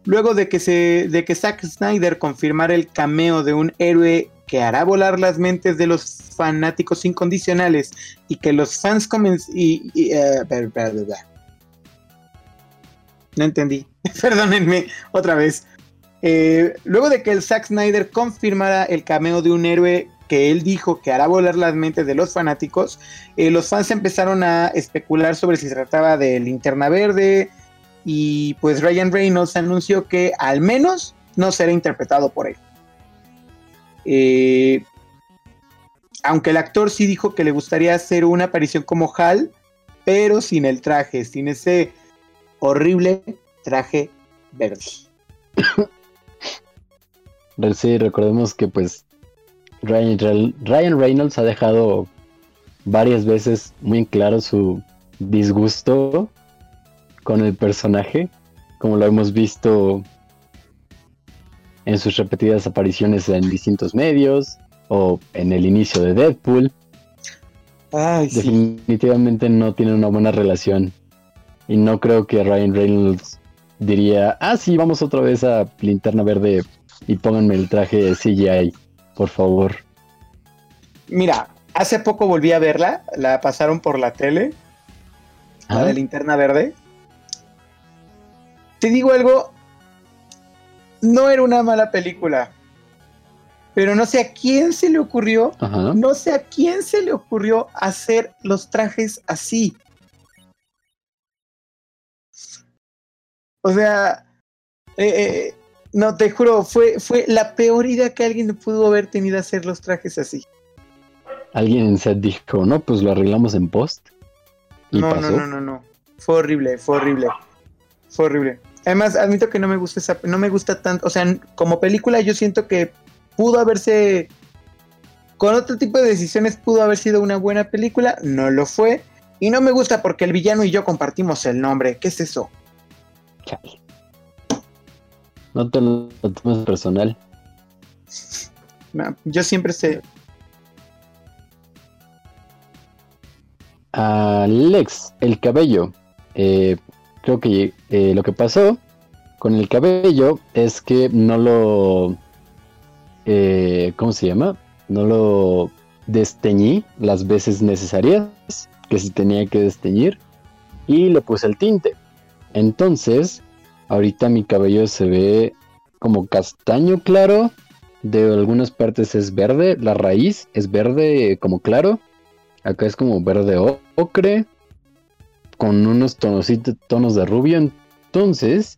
Luego de que, se, de que Zack Snyder confirmara el cameo de un héroe que hará volar las mentes de los fanáticos incondicionales y que los fans comen y, bla. No entendí. Perdónenme otra vez. Eh, luego de que el Zack Snyder confirmara el cameo de un héroe que él dijo que hará volar las mentes de los fanáticos, eh, los fans empezaron a especular sobre si se trataba de Linterna Verde y pues Ryan Reynolds anunció que al menos no será interpretado por él. Eh, aunque el actor sí dijo que le gustaría hacer una aparición como Hal, pero sin el traje, sin ese horrible traje verde. Re- Sí, recordemos que pues Ryan, Ryan Reynolds ha dejado varias veces muy en claro su disgusto con el personaje, como lo hemos visto en sus repetidas apariciones en distintos medios o en el inicio de Deadpool. Ay, sí. Definitivamente no tienen una buena relación. Y no creo que Ryan Reynolds diría, ah, sí, vamos otra vez a Linterna Verde y pónganme el traje de CGI, por favor. Mira, hace poco volví a verla, la pasaron por la tele, la de linterna verde. Te digo algo, no era una mala película, pero no sé a quién se le ocurrió, Ajá. no sé a quién se le ocurrió hacer los trajes así. O sea, eh, eh, no te juro, fue, fue la peor idea que alguien pudo haber tenido hacer los trajes así. Alguien en set dijo, no, pues lo arreglamos en post. Y no, pasó. no, no, no, no. Fue horrible, fue horrible. Fue horrible. Además, admito que no me gusta esa, no me gusta tanto, o sea, como película yo siento que pudo haberse con otro tipo de decisiones pudo haber sido una buena película, no lo fue y no me gusta porque el villano y yo compartimos el nombre. ¿Qué es eso? Chale. No te lo tomes personal. No, yo siempre sé. Alex, el cabello. Eh, creo que eh, lo que pasó con el cabello es que no lo... eh, ¿Cómo se llama? No lo desteñí las veces necesarias que se tenía que desteñir y le puse el tinte. Entonces, ahorita mi cabello se ve como castaño claro. De algunas partes es verde, la raíz es verde como claro. Acá es como verde ocre. Con unos tonositos, tonos de rubio. Entonces.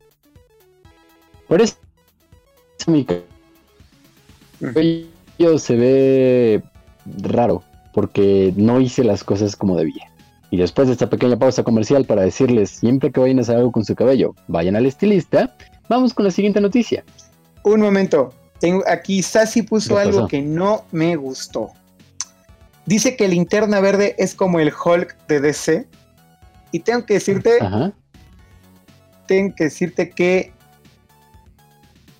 Por eso mi cabello se ve raro. Porque no hice las cosas como debía. Y después de esta pequeña pausa comercial para decirles siempre que vayan a hacer algo con su cabello, vayan al estilista. Vamos con la siguiente noticia. Un momento. Tengo aquí Sassy puso ¿Qué algo que no me gustó. Dice que Linterna Verde es como el Hulk de DC. Y tengo que decirte, Ajá. tengo que decirte que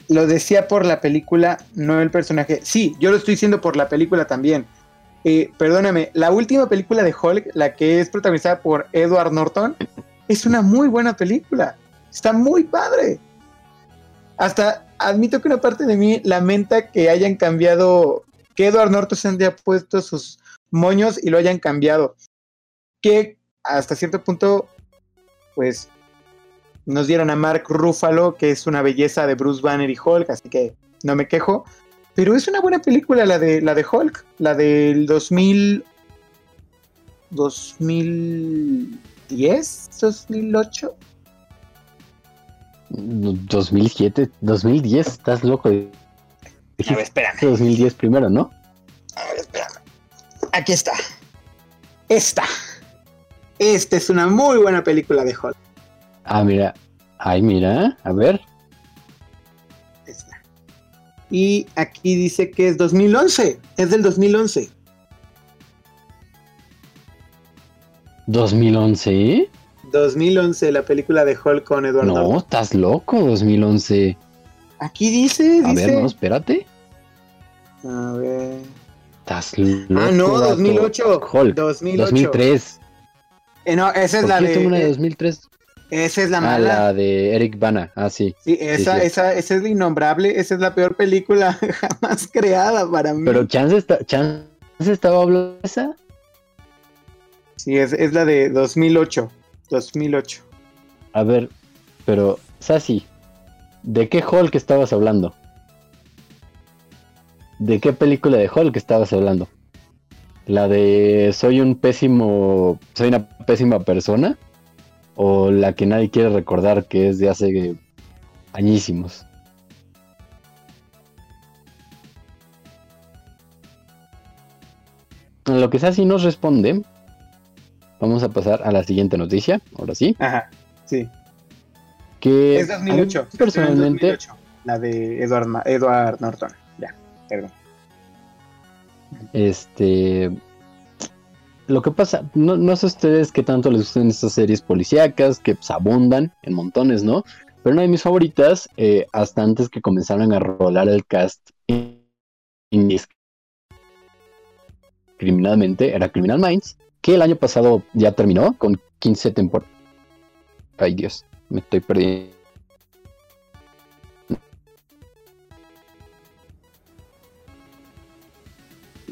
lo decía por la película, no el personaje. Sí, yo lo estoy diciendo por la película también. Eh, perdóname, la última película de Hulk, la que es protagonizada por Edward Norton, es una muy buena película. Está muy padre. Hasta admito que una parte de mí lamenta que hayan cambiado, que Edward Norton se haya puesto sus moños y lo hayan cambiado. Que hasta cierto punto, pues nos dieron a Mark Ruffalo, que es una belleza de Bruce Banner y Hulk, así que no me quejo. Pero es una buena película la de la de Hulk, la del 2000 2010, 2008. 2007, 2010, estás loco. A ver, espérame, 2010 primero, ¿no? a ver, espérame. Aquí está. esta. Esta es una muy buena película de Hulk. Ah, mira. Ay, mira. A ver. Esta. Y aquí dice que es 2011. Es del 2011. 2011. 2011, la película de Hulk con Eduardo. No, estás loco, 2011. Aquí dice, A dice. ver, no, espérate. A ver. Estás loco. Ah, no, vato. 2008. Hulk. 2008. 2003. Eh, no, esa es ¿Por la una de de. 2003? Esa es la Ah, mala. la de Eric Bana. Ah, sí. Sí, esa, sí. esa, esa es la innombrable. Esa es la peor película jamás creada para mí. Pero Chance, está, Chance estaba hablando de esa. Sí, es, es la de 2008. 2008. A ver, pero, Sassy, ¿de qué Hulk estabas hablando? ¿De qué película de Hulk estabas hablando? ¿La de soy un pésimo, soy una pésima persona? ¿O la que nadie quiere recordar que es de hace añísimos? Lo que Sassy nos responde, vamos a pasar a la siguiente noticia, ahora sí. Ajá, sí. Que Es a mí 2008. personalmente, 2008, la de Edward, Edward Norton. Ya, perdón. Este. Lo que pasa, no, no sé ustedes qué tanto les gustan estas series policíacas que pues, abundan en montones, ¿no? Pero una de mis favoritas, eh, hasta antes que comenzaran a rolar el cast criminalmente, era Criminal Minds, que el año pasado ya terminó con 15 temporadas. Ay Dios, me estoy perdiendo.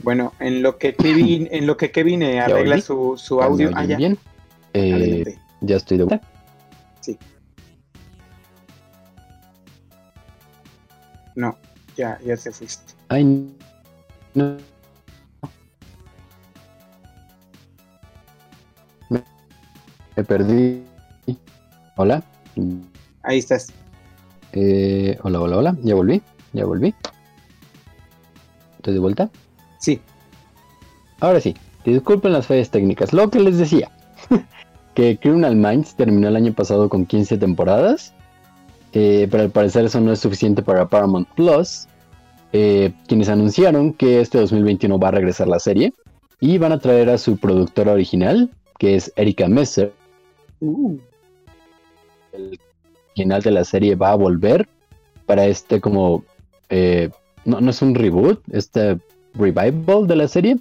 Bueno, en lo que Kevin, en lo que Kevin eh, arregla su, su ¿Me audio. Ah, ya. bien? Eh, Adelante. ya estoy de vuelta. No, ya, ya se fuiste. Ay, no. Me, me perdí. Hola. Ahí estás. Eh, hola, hola, hola. Ya volví. Ya volví. ¿Estoy de vuelta? Sí. Ahora sí. Disculpen las fallas técnicas. Lo que les decía. que Criminal Minds terminó el año pasado con 15 temporadas. eh, pero al parecer eso no es suficiente para Paramount Plus. eh, quienes anunciaron que este 2021 va a regresar la serie. Y van a traer a su productora original, que es Erika Messer. Uh, El original de la serie va a volver para este como... eh, no, no es un reboot, este revival de la serie.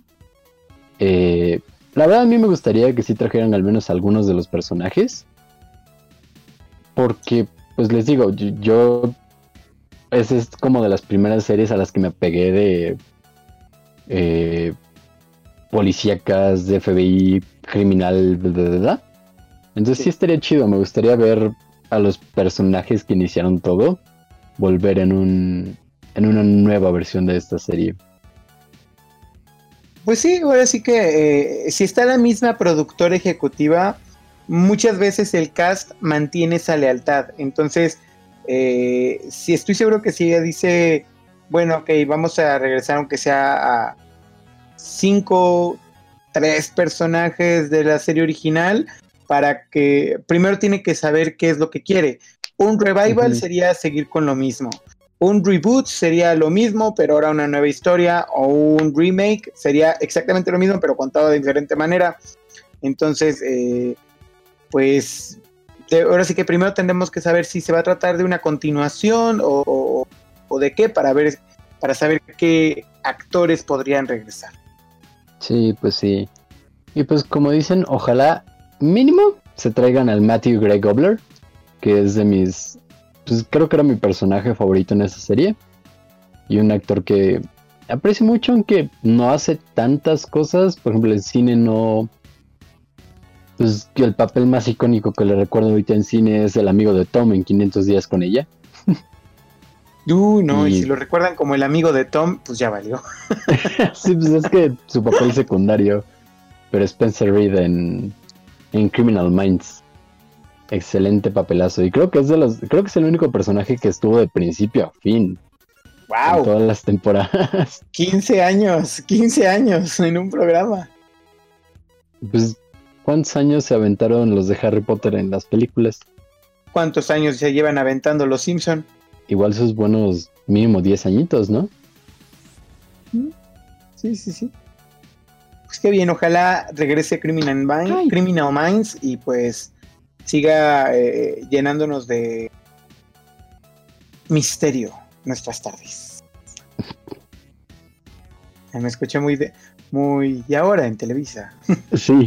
Eh, la verdad a mí me gustaría que sí trajeran al menos algunos de los personajes. Porque, pues les digo, yo, yo- esa es como de las primeras series a las que me pegué de eh, policíacas, de FBI, criminal, bla. Entonces sí. Sí. estaría chido, me gustaría ver a los personajes que iniciaron todo volver en un en una nueva versión de esta serie. Pues sí, ahora sí que eh, si está la misma productora ejecutiva, muchas veces el cast mantiene esa lealtad. Entonces, eh, si estoy seguro que si ella dice, bueno, ok, vamos a regresar aunque sea a cinco, tres personajes de la serie original, para que primero tiene que saber qué es lo que quiere. Un revival sería seguir con lo mismo. Un reboot sería lo mismo, pero ahora una nueva historia. O un remake sería exactamente lo mismo, pero contado de diferente manera. Entonces, eh, pues de- ahora sí que primero tendremos que saber si se va a tratar de una continuación o, o- de qué para ver para saber qué actores podrían regresar. Sí, pues sí. Y pues como dicen, ojalá mínimo se traigan al Matthew Grey Gobler, que es de mis... Pues creo que era mi personaje favorito en esa serie. Y un actor que aprecio mucho, aunque no hace tantas cosas. Por ejemplo, en cine no... Pues el papel más icónico que le recuerdo ahorita en cine es el amigo de Tom en 500 días con ella. Uh, no, y... Y- si lo recuerdan como el amigo de Tom, pues ya valió. sí, pues es que su papel secundario. Pero Spencer Reed en, en Criminal Minds. Excelente papelazo. Y creo que es de los. Creo que es el único personaje que estuvo de principio a fin. En ¡Wow! todas las temporadas. 15 años, 15 años en un programa. Pues, ¿cuántos años se aventaron los de Harry Potter en las películas? ¿Cuántos años se llevan aventando los Simpson? Igual sus buenos mínimo 10 añitos, ¿no? Sí, sí, sí. Pues qué bien, ojalá regrese Criminal, Minds, Criminal Minds y pues siga eh, llenándonos de misterio nuestras tardes. Me escuché muy de, muy y ahora en Televisa. Sí,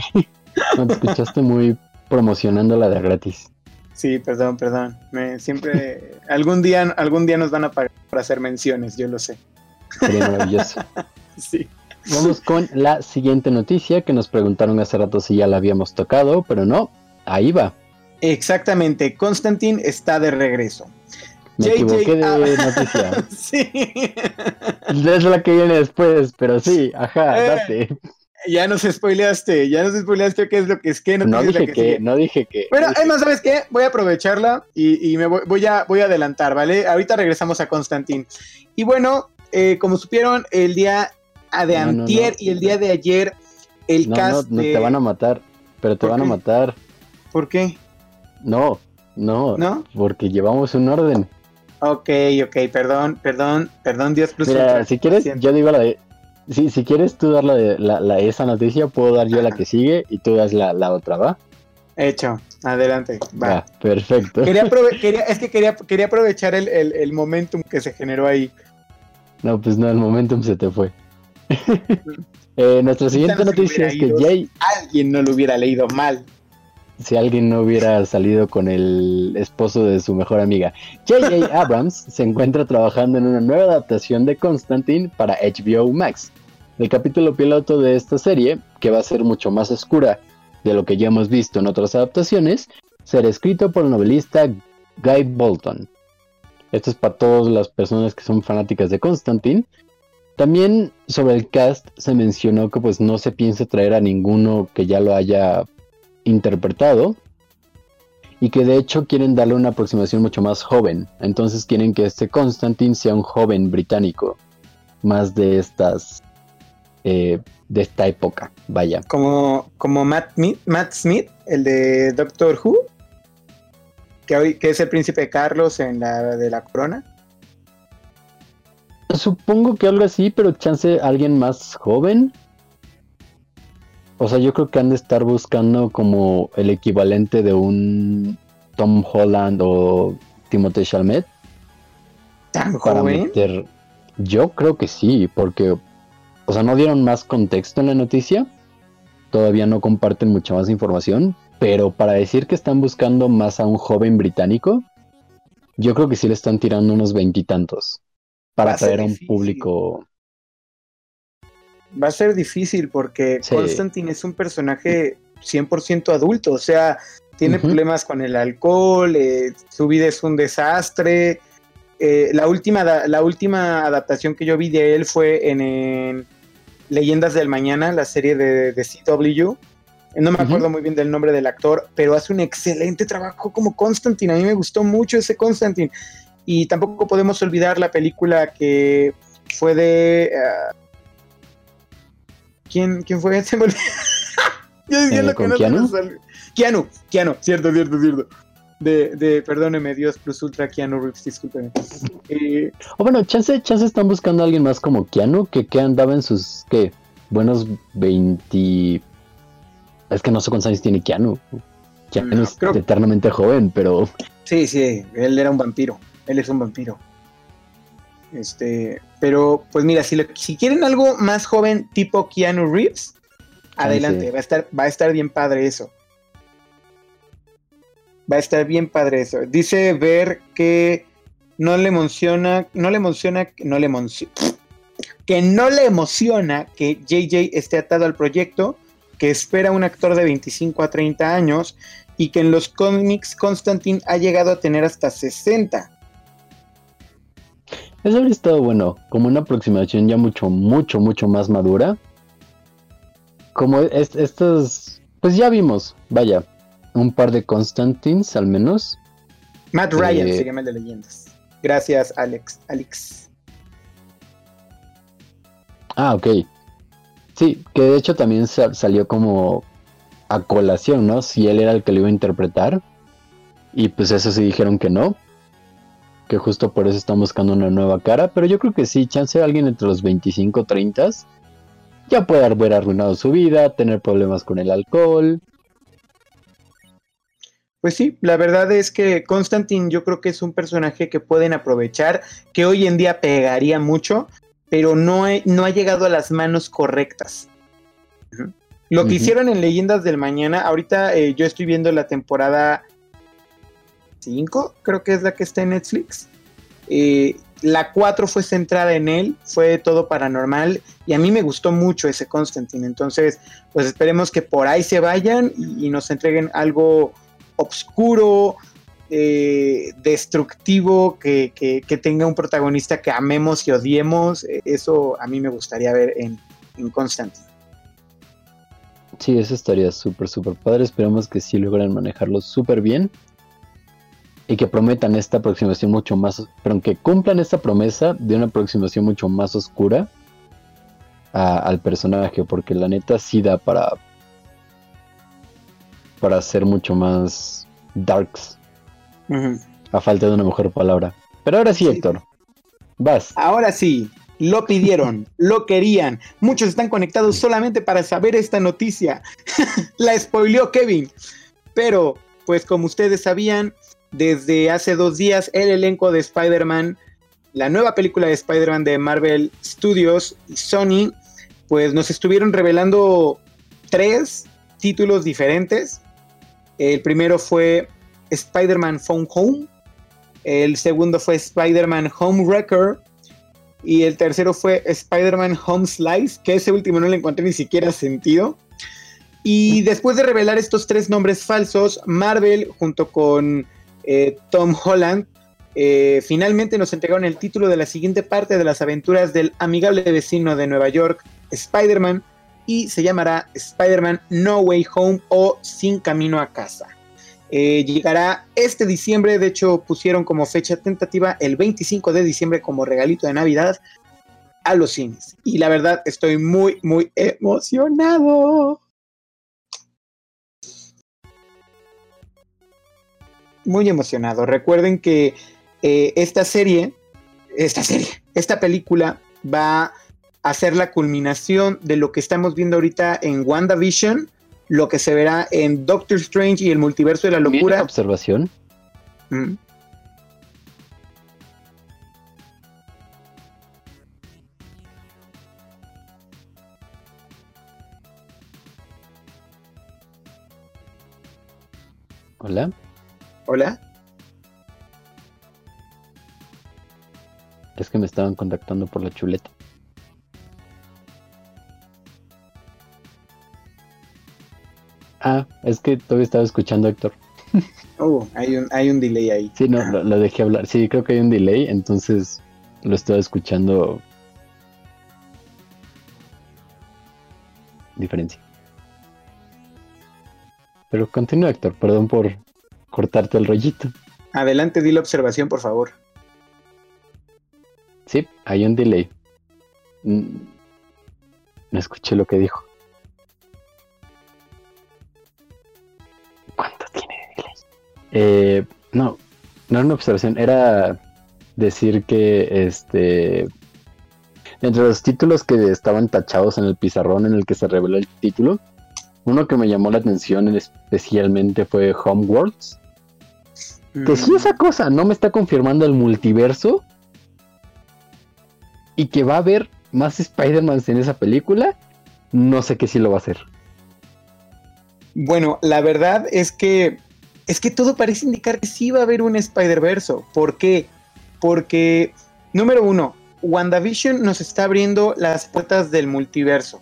no te escuchaste muy promocionando la de gratis. Sí, perdón, perdón. Me, siempre algún día algún día nos van a pagar por hacer menciones, yo lo sé. Sería maravilloso. sí. Vamos con la siguiente noticia que nos preguntaron hace rato si ya la habíamos tocado, pero no, ahí va. Exactamente, Constantine está de regreso. Me equivoqué de noticia. sí. Es la que viene después, pero sí, ajá, eh, date. Ya nos spoileaste, ya nos spoileaste qué es lo que es que no dije que, no dije que. Bueno, además, ¿sabes qué? Voy a aprovecharla y, me voy, a, voy a adelantar, ¿vale? Ahorita regresamos a Constantine. Y bueno, eh, como supieron, el día de antier y el día de ayer, el cast No, te van a matar, pero te van a matar. ¿Por qué? No, no, ¿No? porque llevamos un orden. Ok, ok, perdón, perdón, perdón, Dios plus. Mira, si quieres, yo digo la de. Si, si quieres tú dar la de la, esa noticia, puedo dar yo la que sigue y tú das la, la otra, ¿va? Hecho, adelante, va. perfecto. Quería, es que quería, quería aprovechar el, el, el, momentum que se generó ahí. No, pues no, el momentum se te fue. eh, nuestra siguiente noticia es que Jay. Alguien no lo hubiera leído mal si alguien no hubiera salido con el esposo de su mejor amiga. J.J. Abrams se encuentra trabajando en una nueva adaptación de Constantine para HBO Max. El capítulo piloto de esta serie, que va a ser mucho más oscura de lo que ya hemos visto en otras adaptaciones, será escrito por el novelista Guy Bolton. Esto es para todas las personas que son fanáticas de Constantine. También sobre el cast se mencionó que pues no se piensa traer a ninguno que ya lo haya interpretado y que de hecho quieren darle una aproximación mucho más joven. Entonces quieren que este Constantine sea un joven británico, más de estas, eh, de esta época, vaya. Como, como Matt, Matt Smith, el de Doctor Who, que, hoy, que es el príncipe Carlos en la de la corona. Supongo que algo así, pero chance alguien más joven. O sea, yo creo que han de estar buscando como el equivalente de un Tom Holland o Timothée Chalmette. ¿Tan joven? Yo creo que sí, porque, o sea, no dieron más contexto en la noticia. Todavía no comparten mucha más información. Pero para decir que están buscando más a un joven británico, yo creo que sí le están tirando unos veintitantos. Para atraer a un público va a ser difícil porque Constantine es un personaje 100% adulto, o sea, tiene problemas con el alcohol, eh, su vida es un desastre. Eh, la, última, la última adaptación que yo vi de él fue en, Leyendas del Mañana, la serie de, de CW. No me acuerdo muy bien del nombre del actor, pero hace un excelente trabajo como Constantine. A mí me gustó mucho ese Constantine. Y tampoco podemos olvidar la película que fue de... Ah, ¿Quién, quién fue? Se Yo diciendo eh, que no Keanu? se Keanu, Keanu, cierto, cierto, cierto. De, de, perdóneme, Dios plus ultra Keanu Reeves, discúlpeme. Eh, o bueno, chance, chance están buscando a alguien más como Keanu, que, que andaba en sus, ¿qué? Buenos 20... Es que no sé cuántos años tiene Keanu. Keanu es eternamente joven, pero... Sí, sí, él era un vampiro. Él es un vampiro. Este, pero pues mira, si, si quieren algo más joven tipo Keanu Reeves, adelante, va a estar, va a estar bien padre eso. Va a estar bien padre eso. Dice ver que no le emociona, no le no le emociona, que no le emociona que JJ esté atado al proyecto, que espera un actor de 25 a 30 años y que en los cómics Constantine ha llegado a tener hasta 60. Eso habría estado bueno, como una aproximación ya mucho, mucho, mucho más madura. Como estos, pues ya vimos, vaya, un par de Constantines al menos. Matt Ryan eh, se llama el de leyendas. Gracias, Alex. Alex. Ah, ok. Sí, que de hecho también salió como a colación, ¿no? Si él era el que lo iba a interpretar. Y pues eso sí dijeron que no. Que justo por eso están buscando una nueva cara. Pero yo creo que sí, chance de alguien entre los 25 30 ya puede haber arruinado su vida, tener problemas con el alcohol. Pues sí, la verdad es que Constantine yo creo que es un personaje que pueden aprovechar, que hoy en día pegaría mucho, pero no, no ha llegado a las manos correctas. Lo que hicieron en Leyendas del Mañana, ahorita eh, yo estoy viendo la temporada 5, creo que es la que está en Netflix. Eh, la 4 fue centrada en él, fue todo paranormal y a mí me gustó mucho ese Constantine. Entonces, pues esperemos que por ahí se vayan y, nos entreguen algo oscuro, eh, destructivo, que, tenga un protagonista que amemos y odiemos. Eso a mí me gustaría ver en, Constantine. Sí, eso estaría súper, súper padre. Esperemos que sí logren manejarlo súper bien. Y que prometan esta aproximación mucho más, pero que cumplan esta promesa de una aproximación mucho más oscura al personaje, porque la neta sí da para, para ser mucho más darks. A falta de una mejor palabra. Pero ahora sí, Héctor. Vas. Ahora sí lo pidieron, lo querían. Muchos están conectados solamente para saber esta noticia. la spoileó Kevin. Pero, pues como ustedes sabían, desde hace dos días el elenco de Spider-Man, la nueva película de Spider-Man de Marvel Studios y Sony, pues nos estuvieron revelando tres títulos diferentes. El primero fue Spider-Man Phone Home. El segundo fue Spider-Man Home Wrecker y el tercero fue Spider-Man Home Slice, que ese último no le encontré ni siquiera sentido. Y después de revelar estos tres nombres falsos, Marvel junto con eh, Tom Holland eh, finalmente nos entregaron el título de la siguiente parte de las aventuras del amigable vecino de Nueva York, Spider-Man, y se llamará Spider-Man No Way Home o Sin Camino a Casa. Eh, llegará este diciembre, de hecho pusieron como fecha tentativa el 25 de diciembre como regalito de Navidad a los cines. Y la verdad estoy muy, muy emocionado. Muy emocionado. Recuerden que eh, esta serie, esta serie, esta película va a ser la culminación de lo que estamos viendo ahorita en WandaVision lo que se verá en Doctor Strange y el multiverso de la locura. observación. Mm. Hola. Hola. Es que me estaban contactando por la chuleta. Ah, es que todavía estaba escuchando Héctor. Oh, hay un, hay un delay ahí. Sí, no, lo, dejé hablar. Sí, creo que hay un delay, entonces lo estaba escuchando. Diferencia. Pero continúa, Héctor, perdón por cortarte el rollito. Adelante, di la observación, por favor. Sí, hay un delay. Mm, no escuché lo que dijo. Eh, no, no era una observación, era decir que este entre los títulos que estaban tachados en el pizarrón en el que se reveló el título, uno que me llamó la atención especialmente fue Homeworlds. Que si esa cosa no me está confirmando el multiverso y que va a haber más Spider-Man en esa película, no sé qué sí lo va a hacer. Bueno, la verdad es que es que todo parece indicar que sí va a haber un Spider-Verse. ¿Por qué? Porque, número uno, WandaVision nos está abriendo las puertas del multiverso.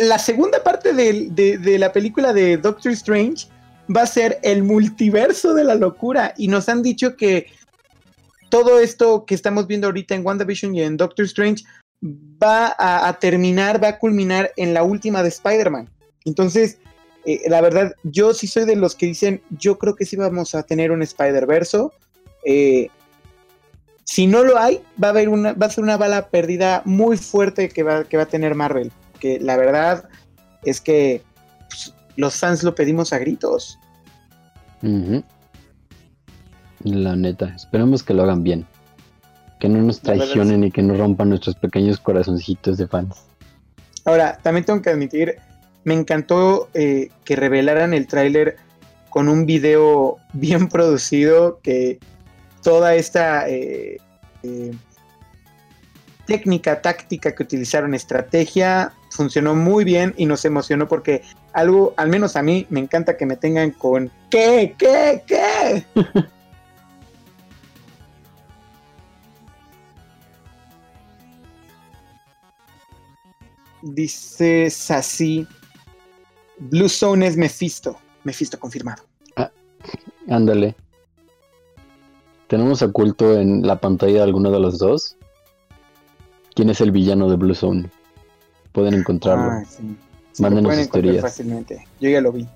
La segunda parte de, la película de Doctor Strange va a ser el multiverso de la locura. Y nos han dicho que todo esto que estamos viendo ahorita en WandaVision y en Doctor Strange va a, terminar, va a culminar en la última de Spider-Man. Entonces, eh, la verdad, yo sí soy de los que dicen, yo creo que sí vamos a tener un Spider-Verse. Eh, si no lo hay, va a haber una, va a ser una bala perdida muy fuerte que va, que va a tener Marvel. La verdad es que pues, los fans lo pedimos a gritos. La neta, esperemos que lo hagan bien. Que no nos traicionen y que no rompan nuestros pequeños corazoncitos de fans. Ahora, también tengo que admitir, me encantó eh, que revelaran el tráiler con un video bien producido, que toda esta eh, eh, técnica, táctica que utilizaron, estrategia, funcionó muy bien y nos emocionó porque algo, al menos a mí, me encanta que me tengan con ¿qué? ¿qué? ¿qué? Dice Sassy, Blue Zone es Mephisto. Mephisto confirmado. Ah, ándale. ¿Tenemos oculto en la pantalla alguno de los dos? ¿Quién es el villano de Blue Zone? Pueden encontrarlo. Ah, sí. Mándenos historias. fácilmente. Yo ya lo vi.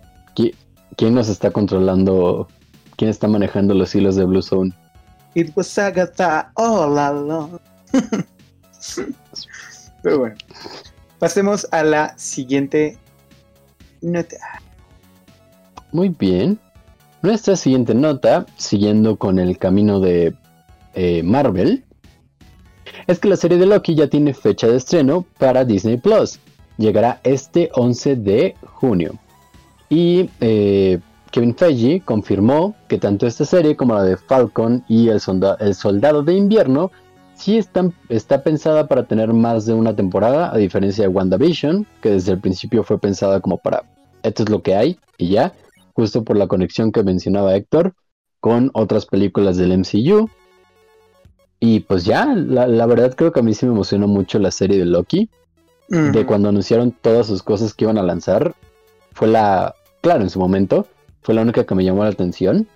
¿Quién nos está controlando? ¿Quién está manejando los hilos de Blue Zone? It was Agatha all along. Pero bueno. Pasemos a la siguiente nota. Muy bien. Nuestra siguiente nota, siguiendo con el camino de eh, Marvel, es que la serie de Loki ya tiene fecha de estreno para Disney Plus. Llegará este 11 de junio. Y eh, Kevin Feige confirmó que tanto esta serie como la de Falcon y el, el Soldado de Invierno sí está pensada para tener más de una temporada, a diferencia de WandaVision, que desde el principio fue pensada como para esto es lo que hay y ya, justo por la conexión que mencionaba Héctor con otras películas del MCU. Y pues ya, la, verdad creo que a mí sí me emocionó mucho la serie de Loki. De cuando anunciaron todas sus cosas que iban a lanzar. Fue la, claro, en su momento, fue la única que me llamó la atención.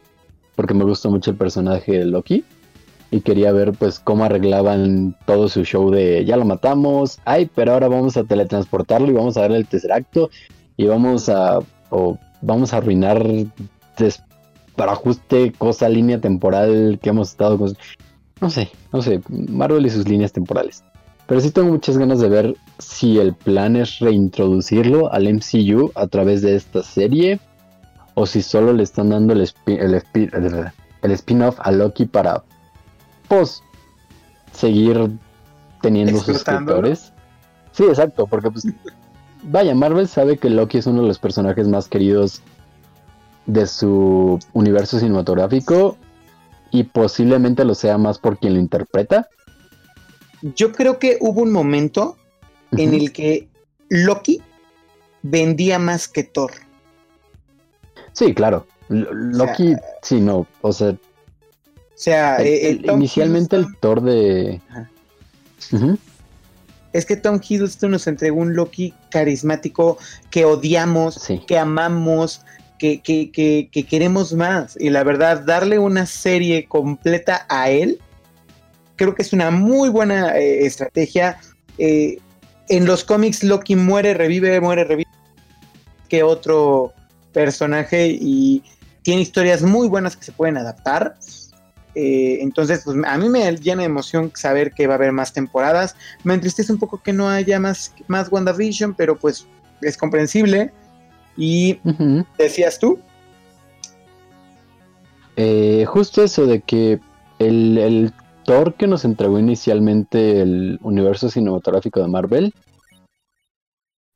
Porque me gustó mucho el personaje de Loki y quería ver pues cómo arreglaban todo su show de ya lo matamos, ay, pero ahora vamos a teletransportarlo y vamos a darle el tercer acto y vamos a o vamos a arruinar para ajuste cosa línea temporal que hemos estado con no sé, no sé, Marvel y sus líneas temporales. Pero sí tengo muchas ganas de ver si el plan es reintroducirlo al MCU a través de esta serie o si solo le están dando el, el, el spin-off a Loki para pues seguir teniendo suscriptores. Sí, exacto, porque pues vaya, Marvel sabe que Loki es uno de los personajes más queridos de su universo cinematográfico y posiblemente lo sea más por quien lo interpreta. Yo creo que hubo un momento en el que Loki vendía más que Thor. Sí, claro. Loki, sí, no, o sea, o sea, eh, inicialmente el Thor de... Es que Tom Hiddleston nos entregó un Loki carismático que odiamos, que amamos, que, que, queremos más. Y la verdad, darle una serie completa a él, creo que es una muy buena eh, estrategia. Eh, en los cómics Loki muere, revive, muere, revive que otro personaje y tiene historias muy buenas que se pueden adaptar. Eh, entonces, pues a mí me llena de emoción saber que va a haber más temporadas. Me entristece un poco que no haya más, más WandaVision, pero pues es comprensible. Y decías tú. Eh, justo eso de que el, el Thor que nos entregó inicialmente el universo cinematográfico de Marvel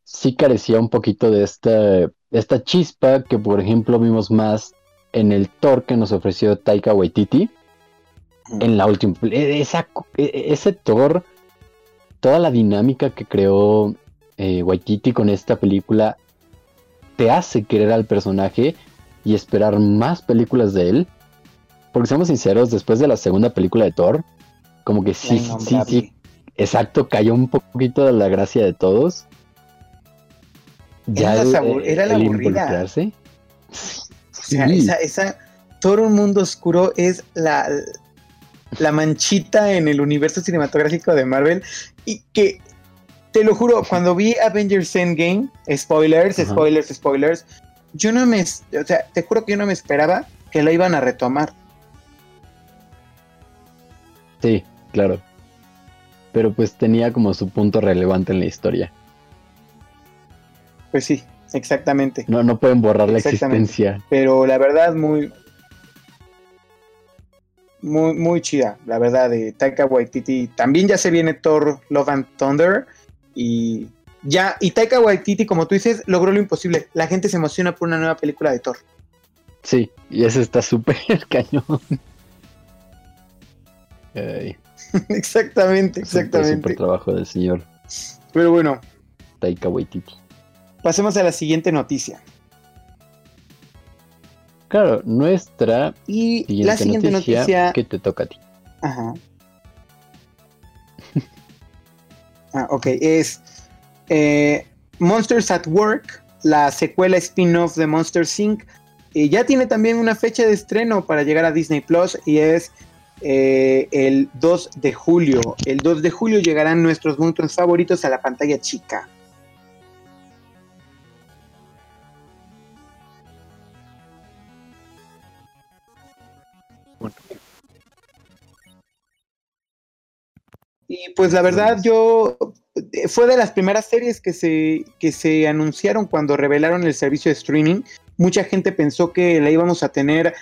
sí carecía un poquito de esta, esta chispa que por ejemplo vimos más en el Thor que nos ofreció Taika Waititi en la última. E, esa, e, ese Thor, toda la dinámica que creó eh, Waititi con esta película, te hace querer al personaje y esperar más películas de él. Porque seamos sinceros, después de la segunda película de Thor, como que sí, sí, sí, exacto, cayó un poquito de la gracia de todos. Ya era, era la aburrida. O sea, esa, esa Thor un mundo oscuro es la, la manchita en el universo cinematográfico de Marvel y que te lo juro, cuando vi Avengers Endgame, spoilers, spoilers, spoilers, yo no me, o sea, te juro que yo no me esperaba que lo iban a retomar. Sí, claro. Pero pues tenía como su punto relevante en la historia. Pues sí, Exactamente. No, no pueden borrar la existencia. Pero la verdad, muy, muy, muy chida, la verdad, de Taika Waititi. También ya se viene Thor Love and Thunder. Y ya, y Taika Waititi, como tú dices, logró lo imposible. La gente se emociona por una nueva película de Thor. Sí, y eso está súper cañón. exactamente, exactamente. Super trabajo del señor. Pero bueno. Taika Waititi. Pasemos a la siguiente noticia. Claro, nuestra y la siguiente noticia, que te toca a ti. Ajá. Ah, ok, es eh, Monsters at Work, la secuela spin-off de Monster Inc. Y ya tiene también una fecha de estreno para llegar a Disney Plus y es eh, el 2 de julio. El 2 de julio llegarán nuestros monstruos favoritos a la pantalla chica. Y pues la verdad yo eh, fue de las primeras series que se, que se anunciaron cuando revelaron el servicio de streaming. Mucha gente pensó que la íbamos a tener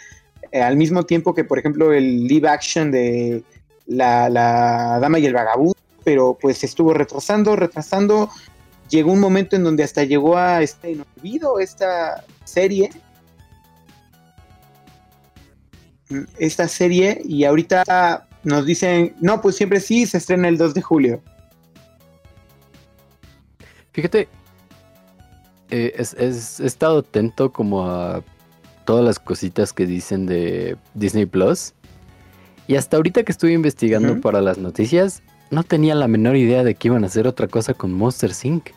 eh, al mismo tiempo que, por ejemplo, el live action de la, la Dama y el Vagabundo, pero pues estuvo retrasando, retrasando. Llegó un momento en donde hasta llegó a este inolvido esta serie. Esta serie, y ahorita nos dicen, no, pues siempre sí, se estrena el 2 de julio. Fíjate, eh, he estado atento como a todas las cositas que dicen de Disney Plus. Y hasta ahorita que estuve investigando para las noticias, no tenía la menor idea de que iban a hacer otra cosa con Monster Inc.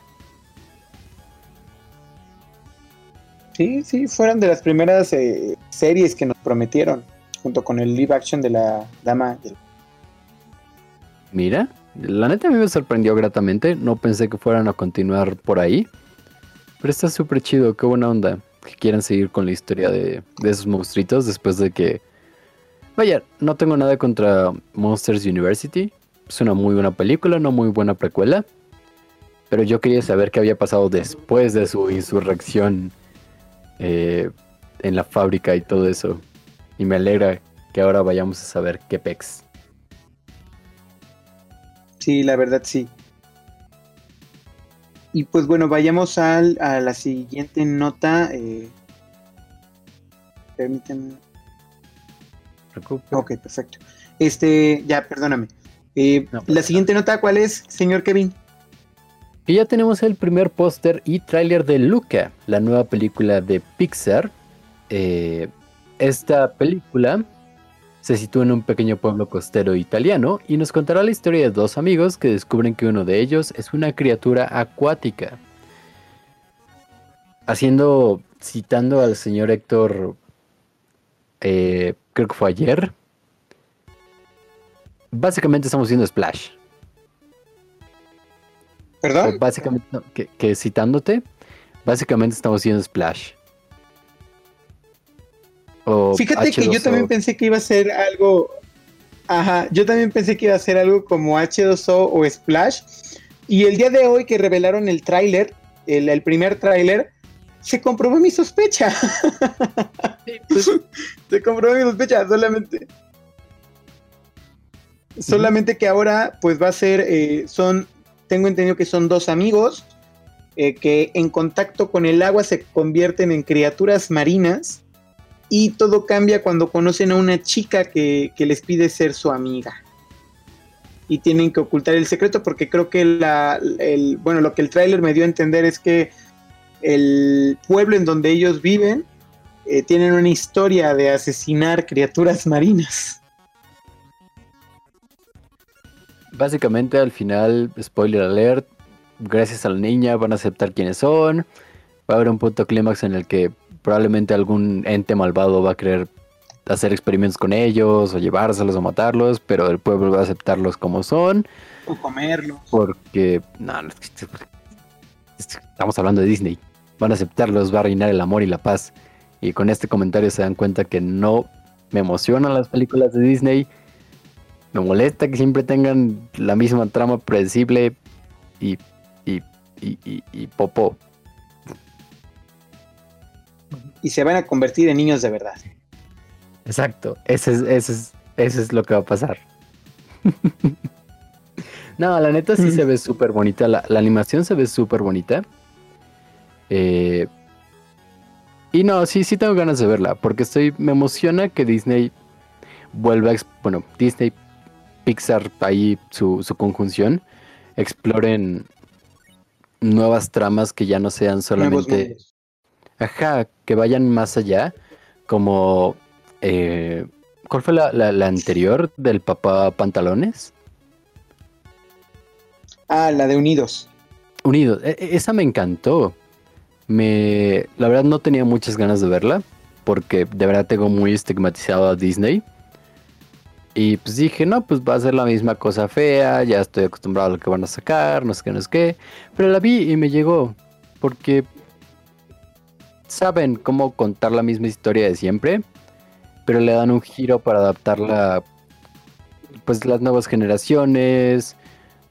Sí, sí, fueron de las primeras eh, series que nos prometieron junto con el live action de la dama. Mira, la neta a mí me sorprendió gratamente. No pensé que fueran a continuar por ahí. Pero está súper chido, qué buena onda. Que quieran seguir con la historia de, esos monstruitos después de que. Vaya, no tengo nada contra Monsters University. Es una muy buena película, no muy buena precuela. Pero yo quería saber qué había pasado después de su insurrección eh, en la fábrica y todo eso. Y me alegra que ahora vayamos a saber qué pex. Sí, la verdad sí. Y pues bueno, vayamos al, a la siguiente nota. Eh, permítanme. Ok, perfecto. Este, ya, perdóname. Eh, la siguiente nota, ¿cuál es, señor Kevin? Y ya tenemos el primer póster y tráiler de Luca, la nueva película de Pixar. Eh, esta película se sitúa en un pequeño pueblo costero italiano y nos contará la historia de dos amigos que descubren que uno de ellos es una criatura acuática. Haciendo, citando al señor Héctor, eh, creo que fue ayer, básicamente estamos viendo Splash. ¿Perdón? básicamente, que citándote, básicamente estamos viendo Splash. Fíjate que yo también pensé que iba a ser algo. Ajá, yo también pensé que iba a ser algo como H2O o Splash. Y el día de hoy que revelaron el tráiler, el, primer tráiler, se comprobó mi sospecha. Pues. se comprobó mi sospecha, solamente. Solamente que ahora, pues va a ser, eh, son, tengo entendido que son dos amigos eh, que en contacto con el agua se convierten en criaturas marinas y todo cambia cuando conocen a una chica que, les pide ser su amiga. Y tienen que ocultar el secreto porque creo que la, el, bueno, lo que el tráiler me dio a entender es que el pueblo en donde ellos viven eh, tienen una historia de asesinar criaturas marinas. Básicamente al final, spoiler alert, gracias a la niña van a aceptar quiénes son. Va a haber un punto clímax en el que probablemente algún ente malvado va a querer hacer experimentos con ellos o llevárselos o matarlos, pero el pueblo va a aceptarlos como son. O comerlos. Porque, no, no, estamos hablando de Disney. Van a aceptarlos, va a reinar el amor y la paz. Y con este comentario se dan cuenta que no me emocionan las películas de Disney. Me molesta que siempre tengan la misma trama predecible y, y, y, y, y popo. Y se van a convertir en niños de verdad. Exacto, ese es, ese es, eso es lo que va a pasar. no, la neta sí se ve súper bonita, la, animación se ve súper bonita. Eh, y no, sí, sí tengo ganas de verla, porque estoy, me emociona que Disney vuelva, a, bueno, Disney, Pixar, ahí su, su conjunción, exploren nuevas tramas que ya no sean solamente... Ajá, que vayan más allá, como... Eh, ¿Cuál fue la, la, anterior del papá pantalones? Ah, la de Unidos. Unidos, e, e, esa me encantó. Me, la verdad no tenía muchas ganas de verla, porque de verdad tengo muy estigmatizado a Disney. Y pues dije, no, pues va a ser la misma cosa fea, ya estoy acostumbrado a lo que van a sacar, no sé qué, no sé qué. Pero la vi y me llegó, porque saben cómo contar la misma historia de siempre, pero le dan un giro para adaptarla, pues las nuevas generaciones,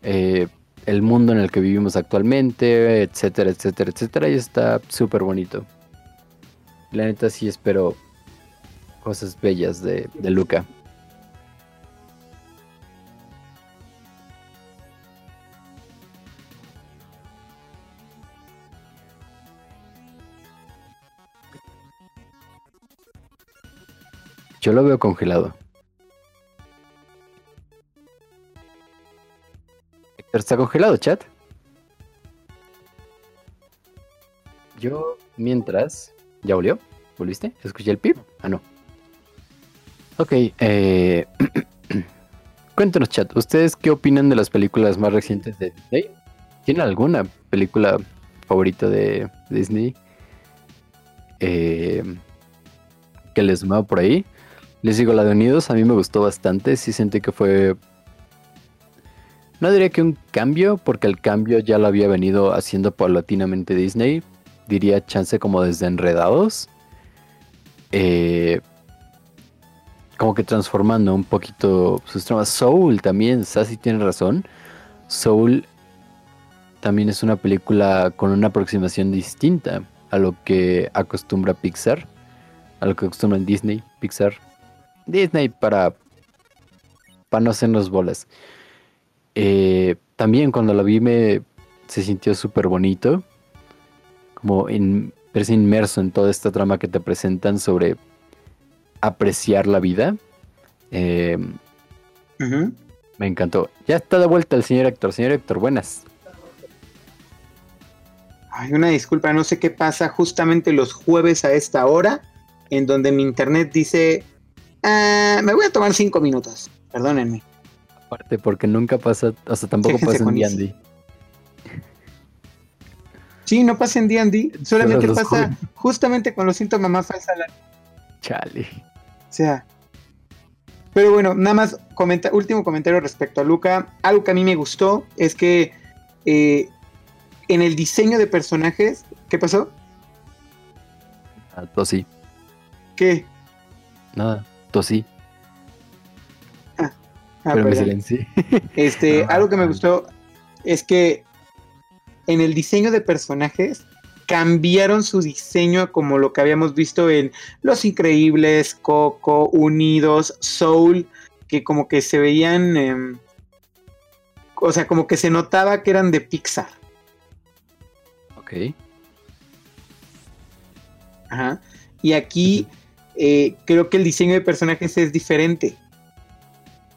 eh, el mundo en el que vivimos actualmente, etcétera, etcétera, etcétera, y está súper bonito. La neta sí espero cosas bellas de, de Luca. Yo lo veo congelado. Héctor está congelado, chat. Yo, mientras. ¿Ya volvió? ¿Volviste? ¿Escuché el pip? Ah, no. Ok, eh. Cuéntanos, chat. ¿Ustedes qué opinan de las películas más recientes de Disney? ¿Tienen alguna película favorita de Disney? Eh, que les mueva por ahí. Les digo, la de Unidos a mí me gustó bastante. Sí sentí que fue. No diría que un cambio, porque el cambio ya lo había venido haciendo paulatinamente Disney. Diría chance como desde Enredados. Eh, como que transformando un poquito sus tramas. Soul también, Sassy tiene razón. Soul también es una película con una aproximación distinta a lo que acostumbra Pixar, a lo que acostumbra Disney, Pixar. Disney para, para no hacernos bolas. Eh, también cuando la vi me se sintió súper bonito. Como en, verse inmerso en toda esta trama que te presentan sobre apreciar la vida. Eh, me encantó. Ya está de vuelta el señor Héctor. Señor Héctor, buenas. Hay una disculpa, no sé qué pasa justamente los jueves a esta hora, en donde mi internet dice Ah, me voy a tomar cinco minutos, perdónenme. Aparte, porque nunca pasa, hasta tampoco pasa en D&D. Sí, no pasa en D&D, solamente pasa justamente con los síntomas más falsa. Chale. O sea, pero bueno, nada más comenta, último comentario respecto a Luca. Algo que a mí me gustó es que eh, en el diseño de personajes, ¿qué pasó? Ah, sí. ¿Qué? Nada tosí. Ah, ah Pero me silencié. Este, algo que me gustó es que en el diseño de personajes cambiaron su diseño como lo que habíamos visto en Los Increíbles, Coco, Unidos, Soul, que como que se veían, em, o sea, como que se notaba que eran de Pixar. Ok. Ajá. Y aquí eh, creo que el diseño de personajes es diferente.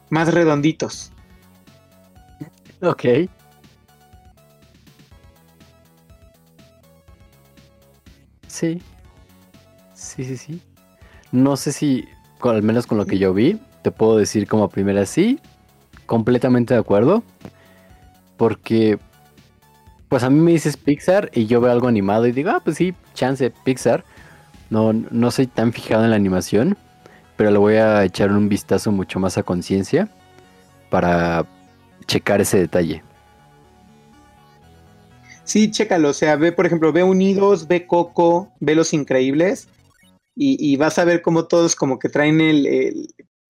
Más redonditos. Ok. Sí. Sí, sí, sí. No sé si, al menos con lo que yo vi, te puedo decir como primera sí. Completamente de acuerdo. Porque, pues a mí me dices Pixar y yo veo algo animado y digo, ah, pues sí, chance, Pixar. No, no soy tan fijado en la animación, pero le voy a echar un vistazo mucho más a conciencia para checar ese detalle. Sí, chécalo, o sea, ve, por ejemplo, ve Unidos, ve Coco, ve Los Increíbles y, vas a ver cómo todos como que traen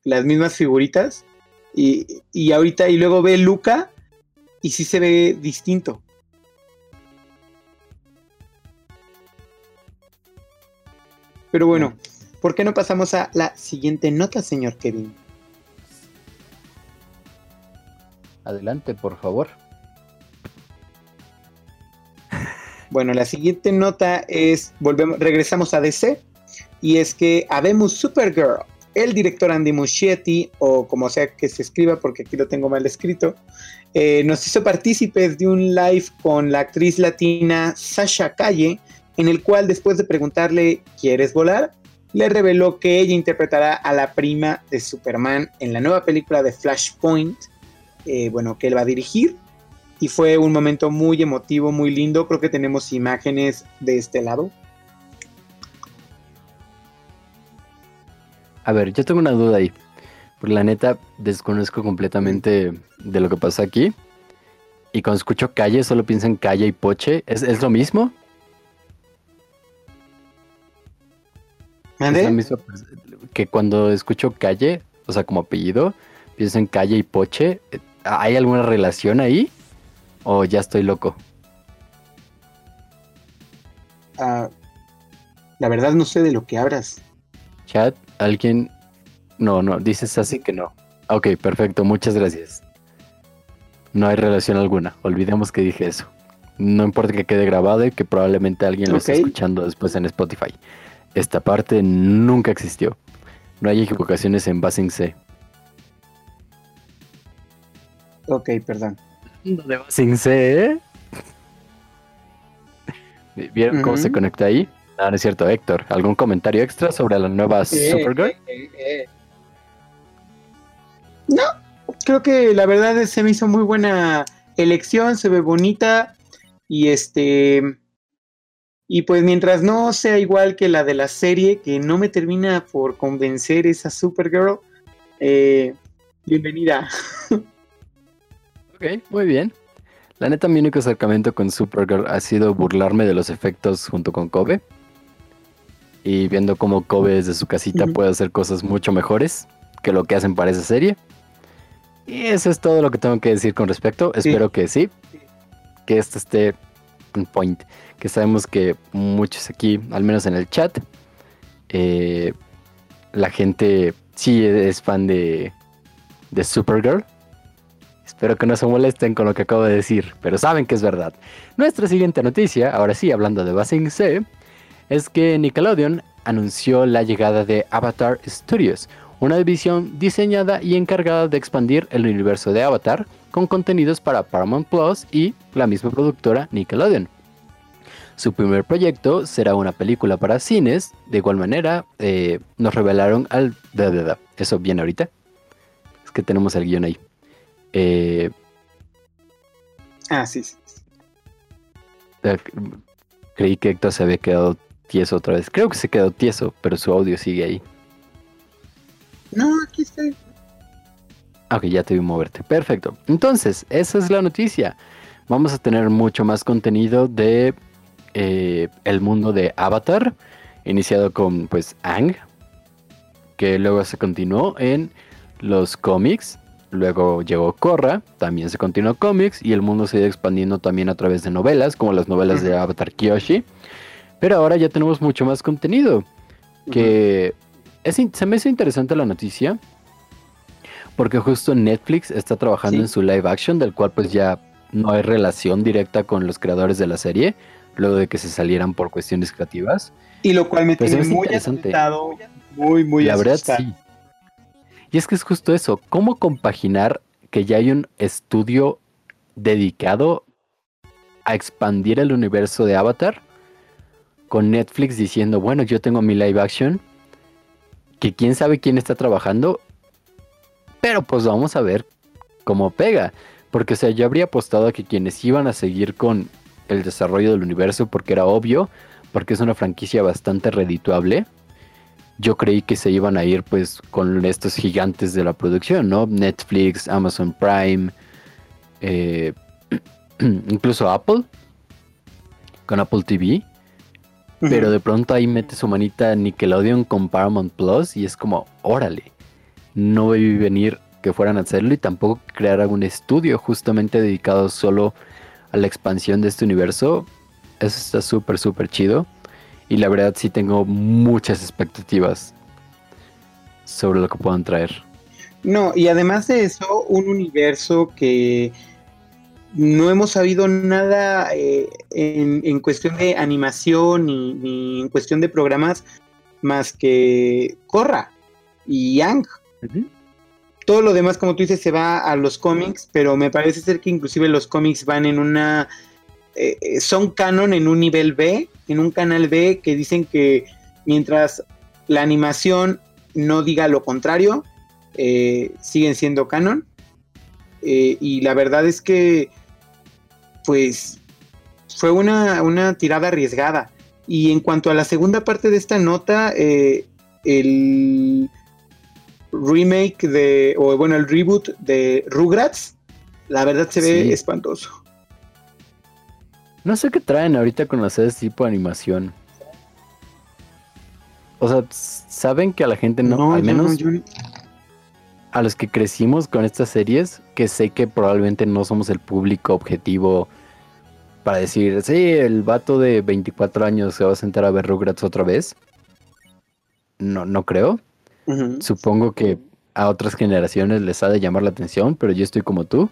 las mismas figuritas y, y ahorita y luego ve Luca y sí se ve distinto. Pero bueno, ¿por qué no pasamos a la siguiente nota, señor Kevin? Adelante, por favor. Bueno, la siguiente nota es, volvemos, regresamos a DC, y es que habemos Supergirl. El director Andy Muschietti, o como sea que se escriba, porque aquí lo tengo mal escrito, eh, nos hizo partícipes de un live con la actriz latina Sasha Calle, en el cual después de preguntarle ¿quieres volar? le reveló que ella interpretará a la prima de Superman en la nueva película de Flashpoint, eh, bueno, que él va a dirigir. Y fue un momento muy emotivo, muy lindo. Creo que tenemos imágenes de este lado. A ver, yo tengo una duda ahí. Porque la neta desconozco completamente de lo que pasa aquí. Y cuando escucho calle, solo pienso en calle y poche. ¿Es, es lo mismo? Que cuando escucho calle, o sea, como apellido, pienso en calle y poche. ¿Hay alguna relación ahí? ¿O ya estoy loco? Ah, la verdad no sé de lo que hablas. Chat, alguien... No, no, dices así que no. Ok, perfecto, muchas gracias. No hay relación alguna, olvidemos que dije eso. No importa que quede grabado y que probablemente alguien lo esté escuchando después en Spotify. Esta parte nunca existió. No hay equivocaciones en Basing C. Ok, perdón. De Basing C, ¿eh? ¿Vieron cómo se conecta ahí? No, no es cierto, Héctor. ¿Algún comentario extra sobre la nueva Supergirl? no, creo que la verdad se me hizo muy buena elección, se ve bonita y este y pues mientras no sea igual que la de la serie, que no me termina por convencer esa Supergirl, eh, bienvenida. ok, muy bien. La neta, mi único acercamiento con Supergirl ha sido burlarme de los efectos junto con Kobe. Y viendo cómo Kobe desde su casita puede hacer cosas mucho mejores que lo que hacen para esa serie. Y eso es todo lo que tengo que decir con respecto. Espero que sí. Que esto esté un point que sabemos que muchos aquí, al menos en el chat, eh, la gente sí es fan de, de Supergirl. Espero que no se molesten con lo que acabo de decir, pero saben que es verdad. Nuestra siguiente noticia, ahora sí, hablando de Basing C, es que Nickelodeon anunció la llegada de Avatar Studios, una división diseñada y encargada de expandir el universo de Avatar con contenidos para Paramount Plus y la misma productora Nickelodeon. Su primer proyecto será una película para cines. De igual manera, eh, nos revelaron al... Eso viene ahorita. Es que tenemos el guion ahí. Eh, ah, sí, sí. Creí que Héctor se había quedado tieso otra vez. Creo que se quedó tieso, pero su audio sigue ahí. No, aquí estoy. Ok, ya te vi moverte. Perfecto. Entonces, esa es la noticia. Vamos a tener mucho más contenido de eh, el mundo de Avatar, iniciado con pues Ang, que luego se continuó en los cómics, luego llegó Korra, también se continuó cómics y el mundo se ha ido expandiendo también a través de novelas, como las novelas de Avatar Kyoshi, pero ahora ya tenemos mucho más contenido, que se me hizo interesante la noticia, porque justo Netflix está trabajando en su live action, del cual pues ya no hay relación directa con los creadores de la serie, luego de que se salieran por cuestiones creativas. Y lo cual me pues tiene muy asustado, muy, muy La verdad, sí. Y es que es justo eso, ¿cómo compaginar que ya hay un estudio dedicado a expandir el universo de Avatar con Netflix diciendo, bueno, yo tengo mi live action, que quién sabe quién está trabajando, pero pues vamos a ver cómo pega. Porque, o sea, yo habría apostado a que quienes iban a seguir con el desarrollo del universo porque era obvio, porque es una franquicia bastante redituable. Yo creí que se iban a ir pues con estos gigantes de la producción, ¿no? Netflix, Amazon Prime, eh, incluso Apple, con Apple TV. Pero de pronto ahí mete su manita Nickelodeon con Paramount Plus y es como, órale, no vi venir que fueran a hacerlo y tampoco crear algún estudio justamente dedicado solo a la expansión de este universo. Eso está súper, súper chido. Y la verdad sí tengo muchas expectativas sobre lo que puedan traer. No, y además de eso, un universo que no hemos sabido nada eh, en, cuestión de animación ni, en cuestión de programas más que Corra y Yang. Todo lo demás, como tú dices, se va a los cómics, pero me parece ser que inclusive los cómics van en una... Eh, eh, son canon en un nivel B, en un canal B, que dicen que mientras la animación no diga lo contrario, siguen siendo canon. y la verdad es que pues fue una, tirada arriesgada. Y en cuanto a la segunda parte de esta nota, eh, el remake de, o bueno, el reboot de Rugrats, la verdad se ve espantoso. No sé qué traen ahorita con las series tipo animación. O sea, saben que a la gente no, al menos a los que crecimos con estas series, que sé que probablemente no somos el público objetivo para decir, sí, el vato de 24 años se va a sentar a ver Rugrats otra vez. No, no creo. Supongo que a otras generaciones les ha de llamar la atención, pero yo estoy como tú.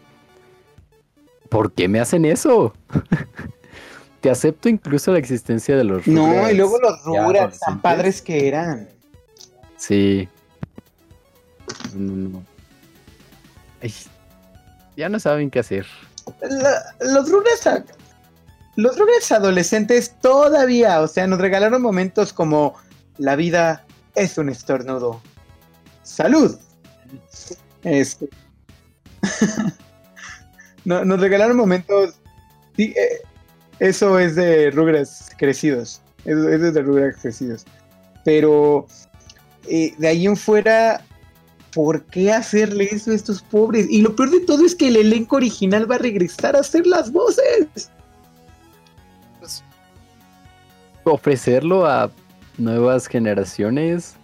¿Por qué me hacen eso? Te acepto incluso la existencia de los. No, y luego los Rugrats, tan padres que eran. Sí, ya no saben qué hacer. los Rugrats los Rugrats adolescentes todavía, o sea, nos regalaron momentos como la vida es un estornudo. Salud. Este. nos regalaron momentos. Eh, eso es de Rugrats crecidos. Eso, es de Rugrats crecidos. Pero eh, de ahí en fuera, ¿por qué hacerle eso a estos pobres? Y lo peor de todo es que el elenco original va a regresar a hacer las voces. Pues, ofrecerlo a nuevas generaciones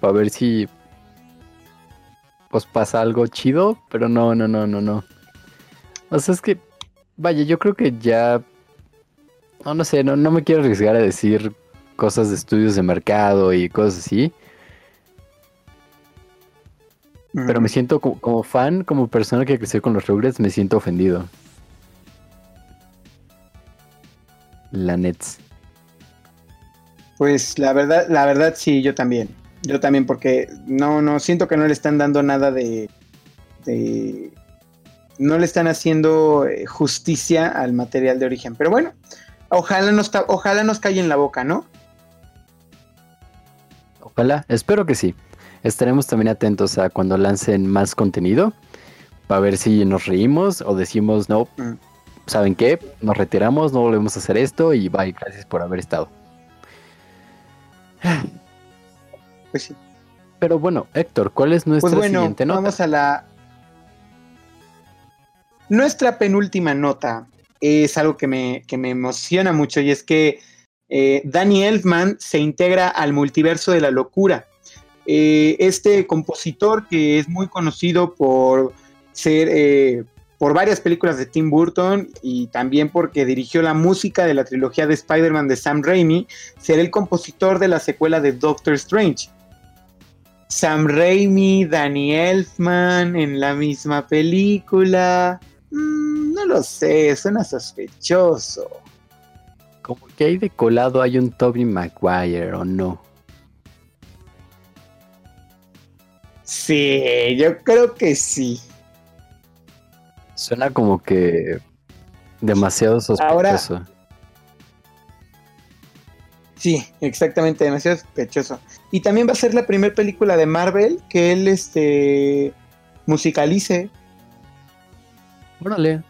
para ver si pues pasa algo chido, pero no, no, no, no, no. O sea, es que, vaya, yo creo que ya, no, no sé, no, no me quiero arriesgar a decir cosas de estudios de mercado y cosas así. Pero me siento como, fan, como persona que creció con los Rugrats, me siento ofendido. La Nets. Pues la verdad, la verdad sí, yo también. Yo también, porque no, no, siento que no le están dando nada de. de no le están haciendo eh, justicia al material de origen. Pero bueno, ojalá nos, ojalá nos calle en la boca, ¿no? Ojalá, espero que sí. Estaremos también atentos a cuando lancen más contenido para ver si nos reímos o decimos, no, mm. ¿saben qué? Nos retiramos, no volvemos a hacer esto y bye, gracias por haber estado. Pues sí. Pero bueno, Héctor, ¿cuál es nuestra pues siguiente nota? Vamos a la. Nuestra penúltima nota es algo que me, me emociona mucho y es que eh, Danny Elfman se integra al multiverso de la locura. Eh, este compositor que es muy conocido por ser eh, por varias películas de Tim Burton y también porque dirigió la música de la trilogía de Spider-Man de Sam Raimi, será el compositor de la secuela de Doctor Strange. Sam Raimi, Danny Elfman en la misma película. Mm, no lo sé, suena sospechoso. Como que hay de colado hay un Toby Maguire o no. Sí, yo creo que sí. Suena como que demasiado sospechoso. sí, exactamente, demasiado sospechoso. Y también va a ser la primera película de Marvel que él este musicalice. Órale.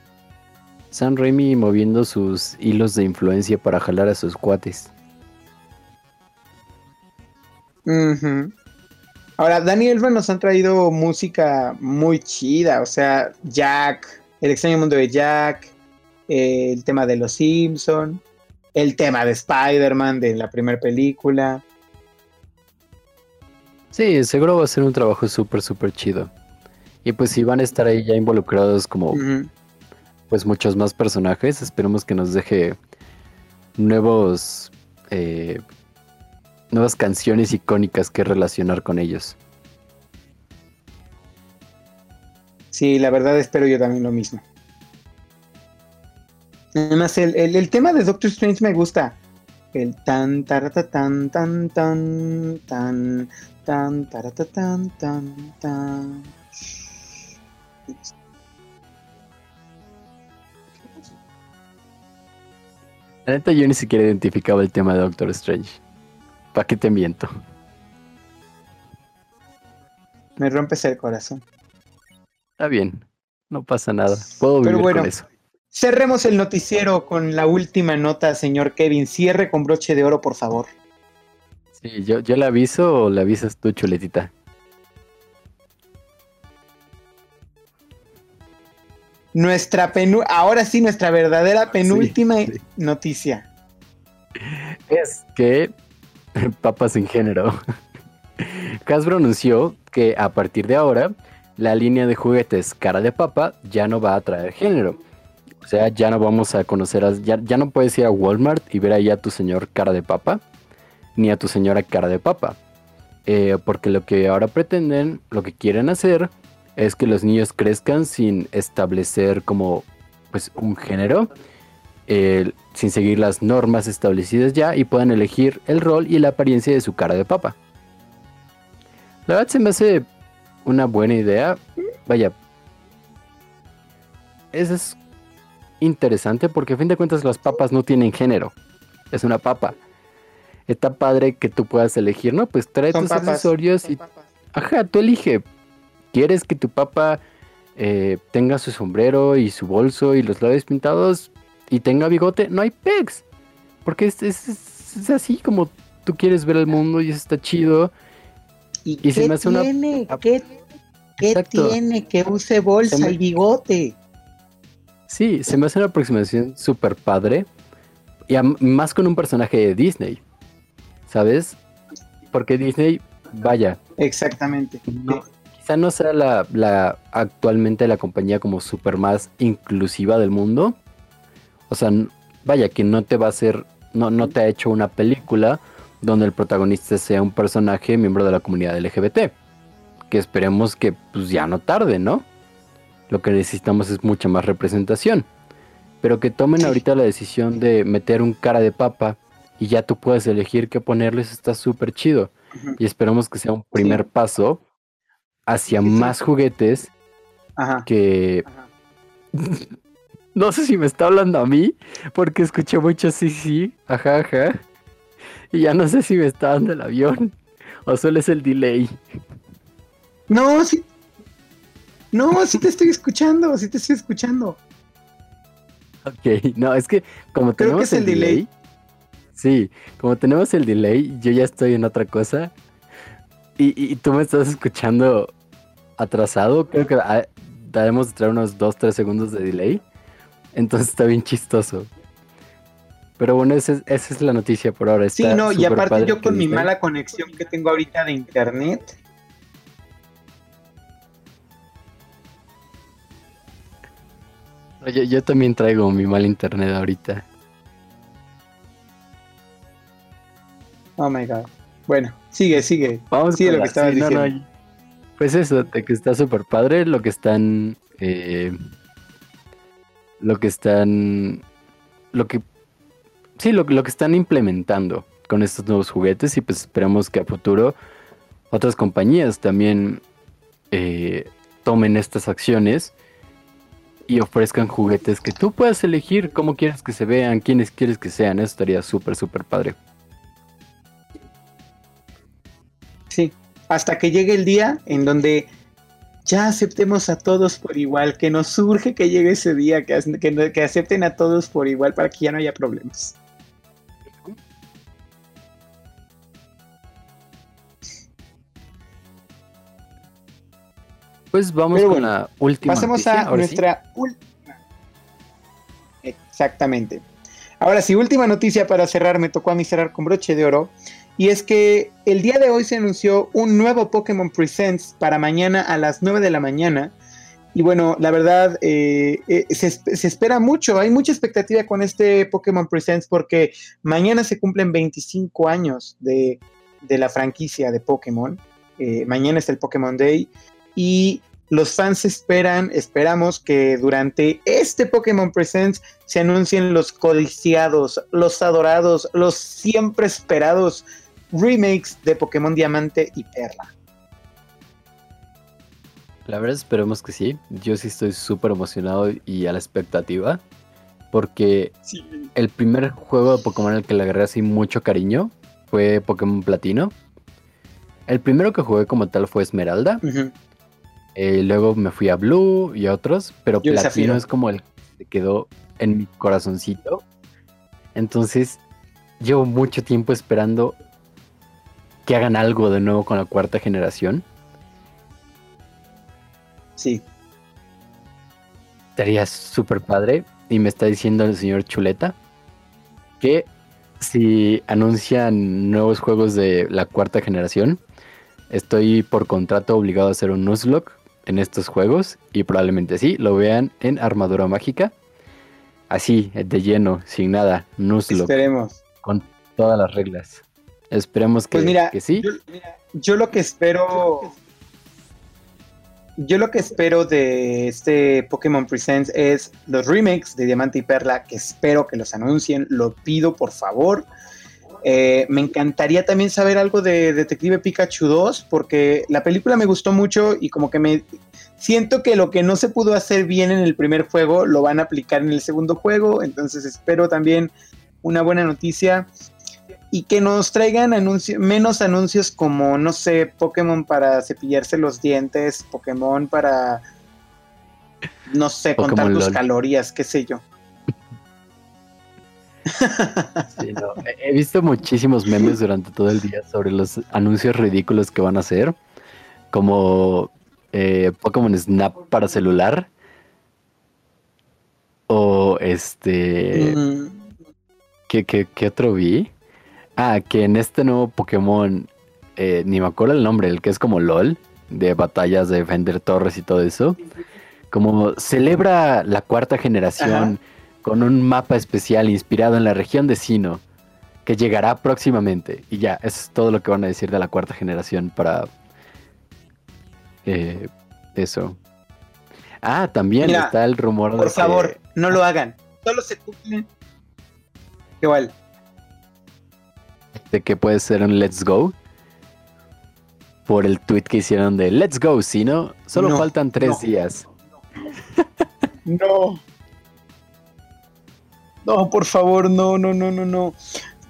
Sam Raimi moviendo sus hilos de influencia para jalar a sus cuates. Mhm. Ahora, Danny Elfman nos han traído música muy chida, o sea, Jack, El extraño mundo de Jack, eh, el tema de Los Simpson, el tema de Spider-Man de la primera película. Sí, seguro va a ser un trabajo súper, súper chido. Y pues si van a estar ahí ya involucrados como pues muchos más personajes, esperemos que nos deje nuevos eh, nuevas canciones icónicas que relacionar con ellos. Sí, la verdad espero yo también lo mismo. Además, el, el, tema de Doctor Strange me gusta. El tan tarata tan tan tan tan tan tarata tan tan tan. La neta yo ni siquiera identificaba el tema de Doctor Strange. ¿Para qué te miento? Me rompes el corazón. Está bien, no pasa nada. Puedo vivir bueno, con eso. Cerremos el noticiero con la última nota, señor Kevin. Cierre con broche de oro, por favor. Sí, yo, yo le aviso o le avisas tú, chuletita. Nuestra penu ahora sí, nuestra verdadera penúltima sí, sí. noticia. Es que papas sin género. Hasbro anunció que a partir de ahora la línea de juguetes cara de papa ya no va a traer género. O sea, ya no vamos a conocer, ya, ya, no puedes ir a Walmart y ver ahí a tu señor cara de papa, ni a tu señora cara de papa. Eh, porque lo que ahora pretenden, lo que quieren hacer, es que los niños crezcan sin establecer como pues un género, eh, sin seguir las normas establecidas ya y puedan elegir el rol y la apariencia de su cara de papa. La verdad se me hace una buena idea. Vaya, eso es interesante porque a fin de cuentas las papas no tienen género. Es una papa. Está padre que tú puedas elegir, ¿no? Pues trae Son tus papas, accesorios son y... papas. Ajá, tú elige. ¿Quieres que tu papa eh, tenga su sombrero y su bolso y los labios pintados y tenga bigote? No hay pegs. Porque es, es- es- así como tú quieres ver el mundo y eso está chido. ¿Y, Y se qué me hace una- tiene? ¿Qué, qué tiene que use bolsa me- y bigote? Sí, se me hace una aproximación súper padre. Y más con un personaje de Disney. ¿Sabes? Porque Disney, vaya, Exactamente. no- quizá no sea la, la- actualmente la compañía como súper más inclusiva del mundo. O sea, vaya, que no te va a hacer, no, no te ha hecho una película donde el protagonista sea un personaje miembro de la comunidad LGBT. Que esperemos que pues ya no tarde, ¿no? Lo que necesitamos es mucha más representación. Pero que tomen ahorita la decisión de meter un cara de papa y ya tú puedes elegir qué ponerles, está súper chido. Y esperamos que sea un primer Sí. paso hacia Sí, sí. más juguetes Ajá. que... Ajá. No sé si me está hablando a mí, porque escuché mucho sí, sí, ajá, ajá. Y ya no sé si me está dando el avión o solo es el delay. No, sí. No, sí te estoy escuchando, sí te estoy escuchando. Ok, no, es que como Creo tenemos que es el delay. Sí, como tenemos el delay, yo ya estoy en otra cosa. Y, tú me estás escuchando atrasado. Creo que ah, debemos de traer unos 2-3 segundos de delay. Entonces está bien chistoso. Pero bueno, esa es, esa es la noticia por ahora. Sí, no, y aparte yo con mi mala conexión que tengo ahorita de internet. Oye, yo también traigo mi mal internet ahorita. Oh my god. Bueno, sigue, sigue. Vamos Sigue lo la- que estabas sí, no, no, diciendo. pues eso, de que está súper padre lo que están. eh, lo que están. Lo que. Sí, lo, lo que están implementando con estos nuevos juguetes. Y pues esperamos que a futuro otras compañías también eh, tomen estas acciones y ofrezcan juguetes que tú puedas elegir cómo quieres que se vean, quiénes quieres que sean. Eso estaría súper, súper padre. Sí, hasta que llegue el día en donde ya aceptemos a todos por igual, que nos surge que llegue ese día, que, que, que acepten a todos por igual para que ya no haya problemas. Pues vamos con la última. Pasemos noticia, a sí. nuestra última. Exactamente. Ahora sí, última noticia para cerrar, me tocó a mí cerrar con broche de oro. Y es que el día de hoy se anunció un nuevo Pokémon Presents para mañana a las 9 de la mañana. Y bueno, la verdad, eh, eh, se, se, espera mucho, hay mucha expectativa con este Pokémon Presents porque mañana se cumplen 25 años de, de la franquicia de Pokémon. Eh, mañana es el Pokémon Day y los fans esperan, esperamos que durante este Pokémon Presents se anuncien los codiciados, los adorados, los siempre esperados remakes de Pokémon Diamante y Perla. La verdad esperemos que sí. Yo sí estoy súper emocionado y a la expectativa. Porque el primer juego de Pokémon al que le agarré así mucho cariño fue Pokémon Platino. El primero que jugué como tal fue Esmeralda. Eh, luego me fui a Blue y a otros. Pero Platino es como el que quedó en mi corazoncito. Entonces, llevo mucho tiempo esperando que hagan algo de nuevo con la cuarta generación. Sí. Estaría súper padre. Y me está diciendo el señor Chuleta que si anuncian nuevos juegos de la cuarta generación, estoy por contrato obligado a hacer un Nuzlocke en estos juegos. Y probablemente sí, lo vean en Armadura Mágica. Así, de lleno, sin nada. Nuzlocke. Esperemos. Con todas las reglas. Esperemos que, pues que sí. yo lo que espero yo lo que espero de este Pokémon Presents es los remakes de Diamante y Perla, que espero que los anuncien, lo pido por favor. Eh, me encantaría también saber algo de Detective Pikachu 2, porque la película me gustó mucho y como que me siento que lo que no se pudo hacer bien en el primer juego lo van a aplicar en el segundo juego, entonces espero también una buena noticia y que nos traigan menos anuncios como, no sé, Pokémon para cepillarse los dientes, Pokémon para, no sé, contar tus calorías, qué sé yo. He visto muchísimos memes durante todo el día sobre los anuncios ridículos que van a hacer, como eh, Pokémon Snap para celular, o este... Mm. ¿Qué, qué otro vi? Ah, que en este nuevo Pokémon, eh, ni me acuerdo el nombre, el que es como LOL, de batallas de defender torres y todo eso, como celebra la cuarta generación con un mapa especial inspirado en la región de Sino, que llegará próximamente. Y ya, eso es todo lo que van a decir de la cuarta generación para eh, eso. Ah, también está el rumor de. Por favor, no lo hagan. Solo se cumplen. Igual de que puede ser un Let's Go. Por el tweet que hicieron de Let's Go, si no, solo faltan tres días. No. No, por favor, no, no, no, no, no.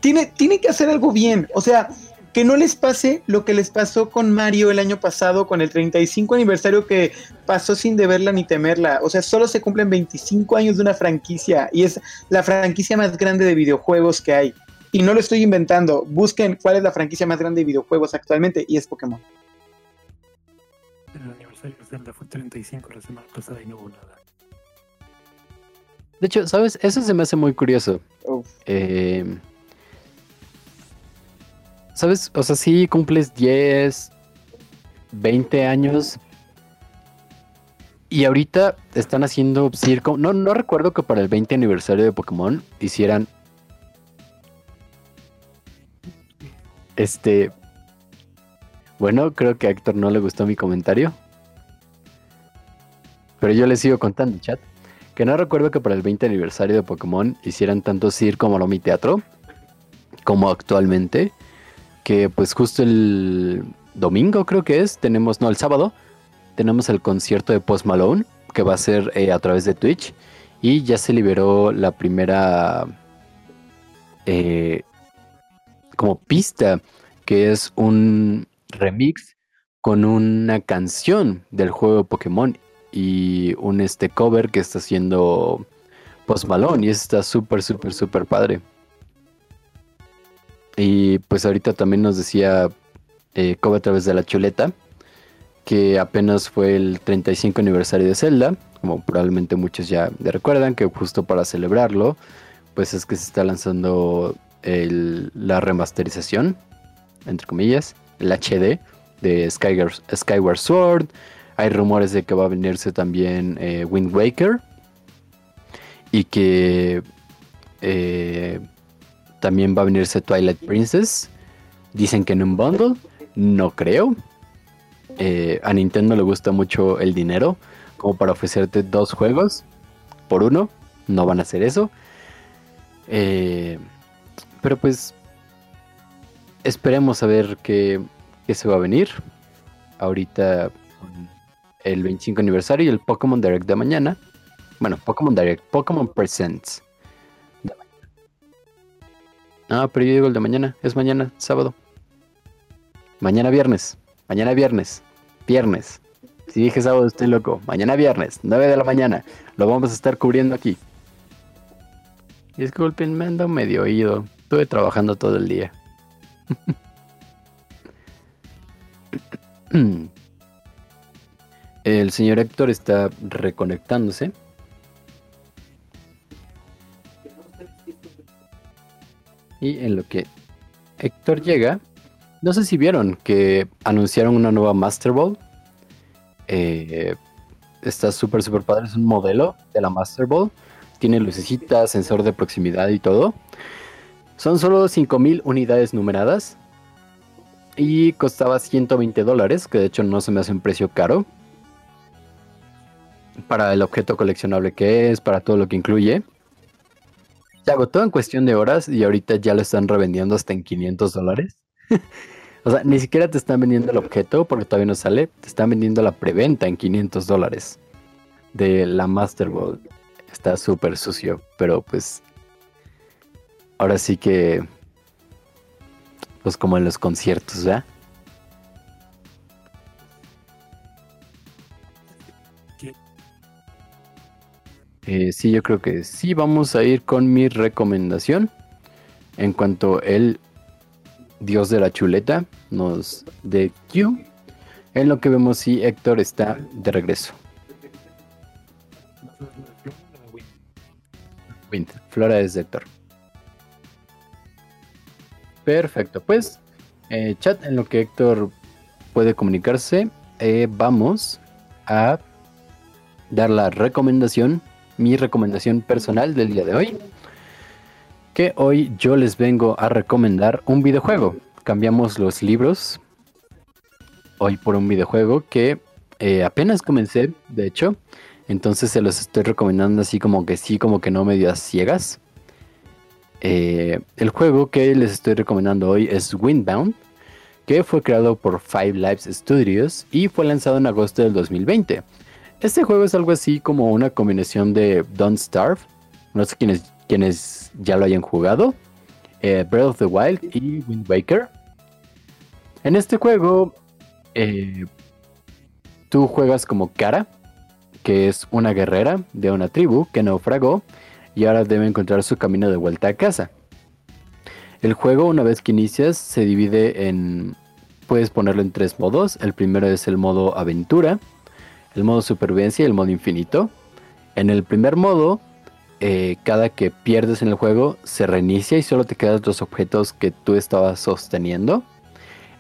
Tiene, tiene que hacer algo bien. O sea, que no les pase lo que les pasó con Mario el año pasado, con el 35 aniversario que pasó sin deberla ni temerla. O sea, solo se cumplen 25 años de una franquicia y es la franquicia más grande de videojuegos que hay. Y no lo estoy inventando. Busquen cuál es la franquicia más grande de videojuegos actualmente y es Pokémon. El aniversario de Zelda fue 35 la semana pasada y no hubo nada. De hecho, ¿sabes? Eso se me hace muy curioso. Eh, ¿Sabes? O sea, si cumples 10, 20 años. Y ahorita están haciendo circo. No, no recuerdo que para el 20 aniversario de Pokémon hicieran Este. Bueno, creo que a Héctor no le gustó mi comentario. Pero yo le sigo contando, chat. Que no recuerdo que para el 20 aniversario de Pokémon hicieran tanto circo como mi teatro. Como actualmente. Que pues justo el domingo creo que es. Tenemos, no, el sábado. Tenemos el concierto de Post Malone. Que va a ser eh, a través de Twitch. Y ya se liberó la primera. Eh, como pista, que es un remix con una canción del juego Pokémon y un este cover que está haciendo Post Malone y está súper, súper, súper padre. Y pues ahorita también nos decía eh, a través de la chuleta que apenas fue el 35 aniversario de Zelda, como probablemente muchos ya recuerdan, que justo para celebrarlo, pues es que se está lanzando la remasterización, entre comillas, el HD de Skyward, Sword, Hay rumores de que va a venirse también eh, Wind Waker. Y que eh, también va a venirse Twilight Princess. Dicen que en un bundle. No creo. Eh, a Nintendo le gusta mucho el dinero. Como para ofrecerte dos juegos por uno. No van a hacer eso. Pero pues esperemos a ver qué, qué se va a venir. Ahorita el 25 aniversario y el Pokémon Direct de mañana. Bueno, Pokémon Direct, Pokémon Presents. Ah, pero yo digo el de mañana, es mañana, sábado. Mañana viernes, mañana viernes, viernes. Si dije sábado estoy loco. Mañana viernes, 9 de la mañana. Lo vamos a estar cubriendo aquí. Disculpen, me ando medio oído. Estuve trabajando todo el día. El señor Héctor está reconectándose. Y en lo que Héctor llega, no sé si vieron que anunciaron una nueva Master Ball. Eh, está súper, súper padre. Es un modelo de la Master Ball. Tiene lucecitas, sensor de proximidad y todo. Son solo 5000 unidades numeradas. Y costaba 120 dólares, que de hecho no se me hace un precio caro para el objeto coleccionable que es, para todo lo que incluye. Se agotó en cuestión de horas y ahorita ya lo están revendiendo hasta en 500 dólares. o sea, ni siquiera te están vendiendo el objeto porque todavía no sale, te están vendiendo la preventa en 500 dólares de la Master Ball. Está súper sucio, pero pues ahora sí que pues como en los conciertos, ¿ya? Eh, sí, yo creo que sí. Vamos a ir con mi recomendación. En cuanto el dios de la chuleta nos dé Q. En lo que vemos si Héctor está de regreso. Wind. Flora es de Héctor. Perfecto, pues eh, chat en lo que Héctor puede comunicarse, eh, vamos a dar la recomendación mi recomendación personal del día de hoy. Que hoy yo les vengo a recomendar un videojuego. Cambiamos los libros hoy por un videojuego que eh, apenas comencé, de hecho. Entonces se los estoy recomendando así como que sí, como que no medio a ciegas. Eh, el juego que les estoy recomendando hoy es Windbound, que fue creado por Five Lives Studios y fue lanzado en agosto del 2020. Este juego es algo así como una combinación de Don't Starve, no sé quiénes, quienes ya lo hayan jugado, eh, Breath of the Wild y Wind Waker. En este juego, eh, tú juegas como Kara, que es una guerrera de una tribu que naufragó y ahora debe encontrar su camino de vuelta a casa. El juego, una vez que inicias, se divide en... Puedes ponerlo en tres modos. El primero es el modo aventura, el modo supervivencia y el modo infinito. En el primer modo, eh, cada que pierdes en el juego se reinicia y solo te quedan los objetos que tú estabas sosteniendo.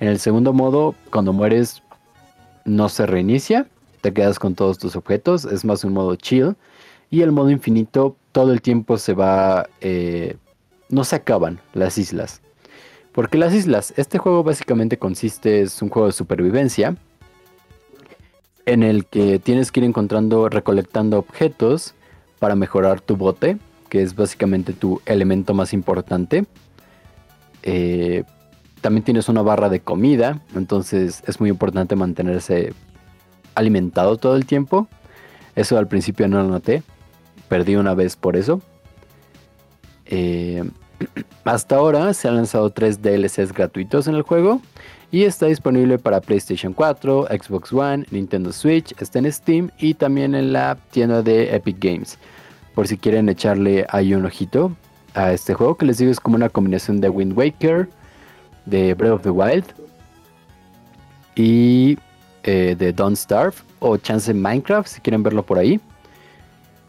En el segundo modo, cuando mueres, no se reinicia, te quedas con todos tus objetos, es más un modo chill. Y el modo infinito, todo el tiempo se va... Eh, no se acaban las islas. Porque las islas, este juego básicamente consiste, es un juego de supervivencia en el que tienes que ir encontrando, recolectando objetos para mejorar tu bote, que es básicamente tu elemento más importante. Eh, también tienes una barra de comida, entonces es muy importante mantenerse alimentado todo el tiempo. Eso al principio no lo noté, perdí una vez por eso. Eh, hasta ahora se han lanzado tres DLCs gratuitos en el juego y está disponible para PlayStation 4, Xbox One, Nintendo Switch, está en Steam y también en la tienda de Epic Games. Por si quieren echarle ahí un ojito a este juego que les digo es como una combinación de Wind Waker, de Breath of the Wild y eh, de Don't Starve o Chance Minecraft si quieren verlo por ahí.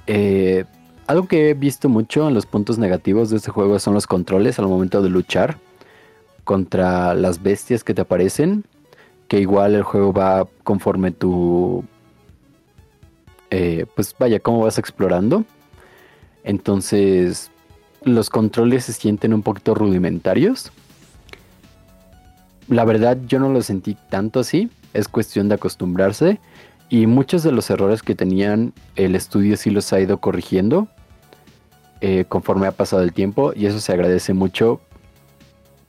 Eh, algo que he visto mucho en los puntos negativos de este juego son los controles al momento de luchar contra las bestias que te aparecen, que igual el juego va conforme tu eh, pues vaya, cómo vas explorando. Entonces, los controles se sienten un poquito rudimentarios. La verdad, yo no lo sentí tanto así. Es cuestión de acostumbrarse. Y muchos de los errores que tenían el estudio sí los ha ido corrigiendo eh, conforme ha pasado el tiempo. Y eso se agradece mucho.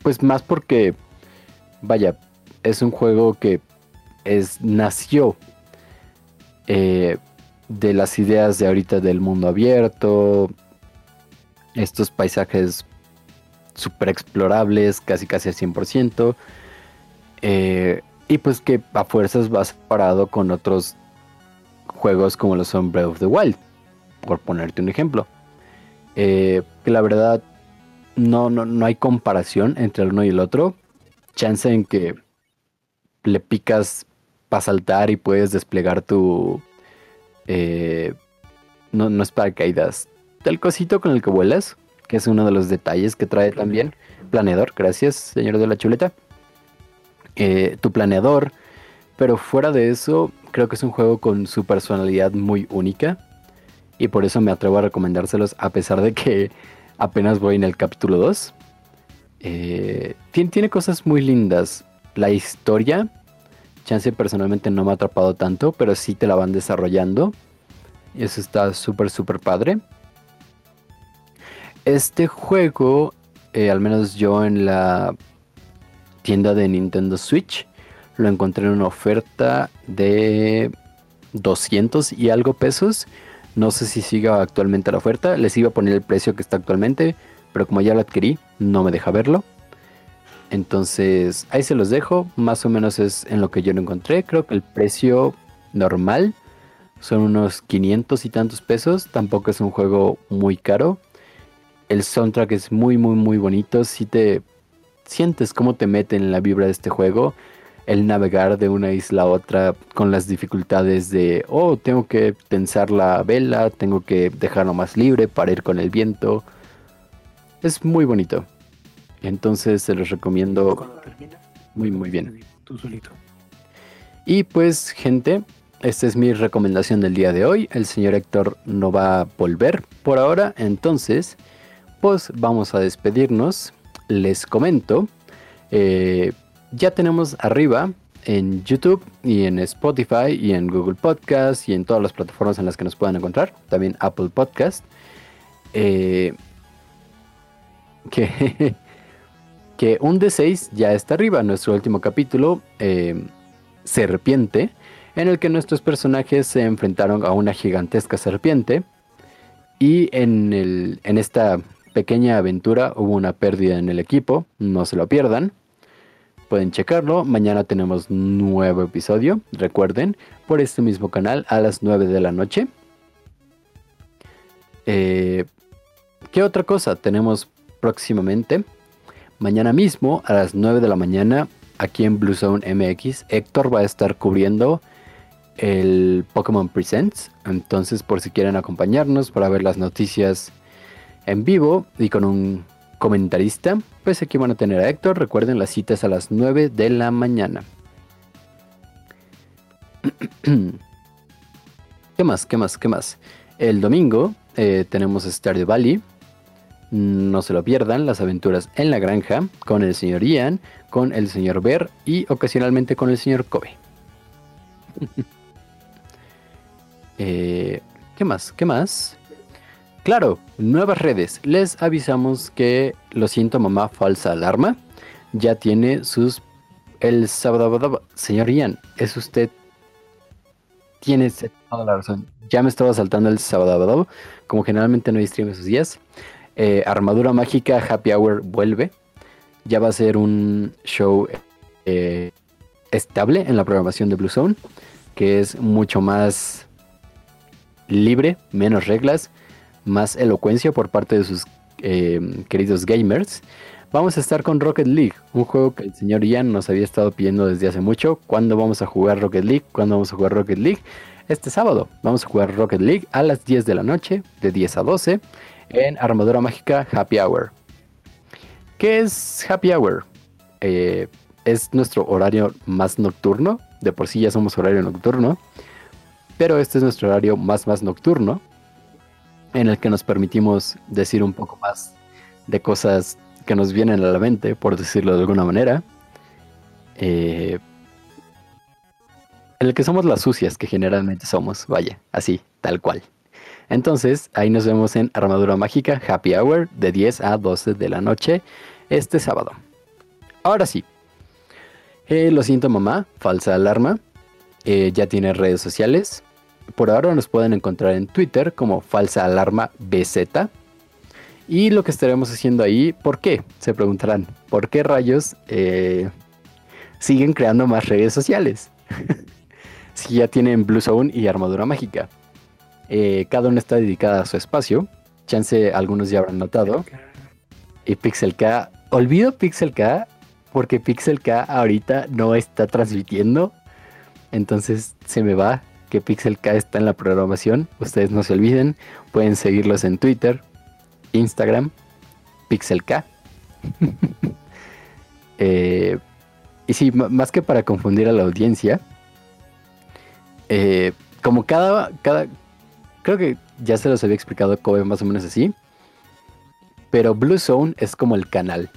Pues más porque, vaya, es un juego que es, nació eh, de las ideas de ahorita del mundo abierto, estos paisajes super explorables, casi casi al 100%, eh, y pues que a fuerzas vas parado con otros juegos como los son Breath of the Wild, por ponerte un ejemplo. Eh, que la verdad no, no, no hay comparación entre el uno y el otro. Chance en que le picas para saltar y puedes desplegar tu... Eh, no, no es paracaídas. El cosito con el que vuelas, que es uno de los detalles que trae también. Planeador, gracias, señor de la chuleta. Eh, tu planeador. Pero fuera de eso, creo que es un juego con su personalidad muy única. Y por eso me atrevo a recomendárselos, a pesar de que apenas voy en el capítulo 2. Eh, tiene, cosas muy lindas. La historia Chance personalmente no me ha atrapado tanto, pero sí te la van desarrollando. Y eso está súper, súper padre. Este juego, eh, al menos yo en la tienda de Nintendo Switch, lo encontré en una oferta de 200 y algo pesos. No sé si siga actualmente la oferta. Les iba a poner el precio que está actualmente, pero como ya lo adquirí, no me deja verlo. Entonces, ahí se los dejo. Más o menos es en lo que yo lo encontré. Creo que el precio normal son unos 500 y tantos pesos. Tampoco es un juego muy caro. El soundtrack es muy, muy, muy bonito. Si te sientes cómo te mete en la vibra de este juego, el navegar de una isla a otra con las dificultades de, oh, tengo que tensar la vela, tengo que dejarlo más libre para ir con el viento. Es muy bonito. Entonces se los recomiendo muy, muy bien. Tú solito. Y pues, gente, esta es mi recomendación del día de hoy. El señor Héctor no va a volver por ahora. Entonces, pues vamos a despedirnos. Les comento. Eh, ya tenemos arriba en YouTube y en Spotify y en Google Podcast y en todas las plataformas en las que nos puedan encontrar. También Apple Podcast. Eh, que que un D6 ya está arriba, nuestro último capítulo, eh, Serpiente, en el que nuestros personajes se enfrentaron a una gigantesca serpiente y en, el, en esta pequeña aventura hubo una pérdida en el equipo, no se lo pierdan. Pueden checarlo, mañana tenemos nuevo episodio, recuerden, por este mismo canal a las 9 de la noche. Eh, ¿Qué otra cosa tenemos próximamente? Mañana mismo a las 9 de la mañana, aquí en Blue Zone MX, Héctor va a estar cubriendo el Pokémon Presents. Entonces, por si quieren acompañarnos para ver las noticias en vivo y con un comentarista, pues aquí van a tener a Héctor. Recuerden, las citas a las 9 de la mañana. ¿Qué más? ¿Qué más? ¿Qué más? El domingo eh, tenemos Stardew Valley. No se lo pierdan, las aventuras en la granja con el señor Ian, con el señor Bear y ocasionalmente con el señor Kobe. Eh, ¿Qué más? ¿Qué más? Claro, nuevas redes. Les avisamos que lo siento mamá, falsa alarma. Ya tiene sus... El sábado... Señor Ian, es usted... Tiene toda la razón. Ya me estaba saltando el sábado. Como generalmente no stream esos días. Eh, Armadura Mágica Happy Hour vuelve. Ya va a ser un show eh, estable en la programación de Blue Zone, que es mucho más libre, menos reglas, más elocuencia por parte de sus eh, queridos gamers. Vamos a estar con Rocket League, un juego que el señor Ian nos había estado pidiendo desde hace mucho. ¿Cuándo vamos a jugar Rocket League? ¿Cuándo vamos a jugar Rocket League? Este sábado vamos a jugar Rocket League a las 10 de la noche, de 10 a 12 en Armadura Mágica Happy Hour. ¿Qué es Happy Hour? Eh, es nuestro horario más nocturno. De por sí ya somos horario nocturno. pero este es nuestro horario más más nocturno, en el que nos permitimos decir un poco más de cosas que nos vienen a la mente, por decirlo de alguna manera. Eh, en el que somos las sucias que generalmente somos, vaya, así, tal cual. Entonces, ahí nos vemos en Armadura Mágica Happy Hour de 10 a 12 de la noche este sábado. Ahora sí. Eh, lo siento mamá, falsa alarma. Eh, ya tiene redes sociales. Por ahora nos pueden encontrar en Twitter como falsa alarma BZ. Y lo que estaremos haciendo ahí, ¿por qué? Se preguntarán, ¿por qué rayos eh, siguen creando más redes sociales? si ya tienen Blue Zone y Armadura Mágica. Eh, cada una está dedicada a su espacio. Chance, algunos ya habrán notado. Y Pixel K, olvido Pixel K porque Pixel K ahorita no está transmitiendo. Entonces se me va que Pixel K está en la programación. Ustedes no se olviden. Pueden seguirlos en Twitter, Instagram, Pixel K. Eh, y sí, más que para confundir a la audiencia, eh, como cada, cada, creo que ya se los había explicado Kobe más o menos así. Pero Blue Zone es como el canal,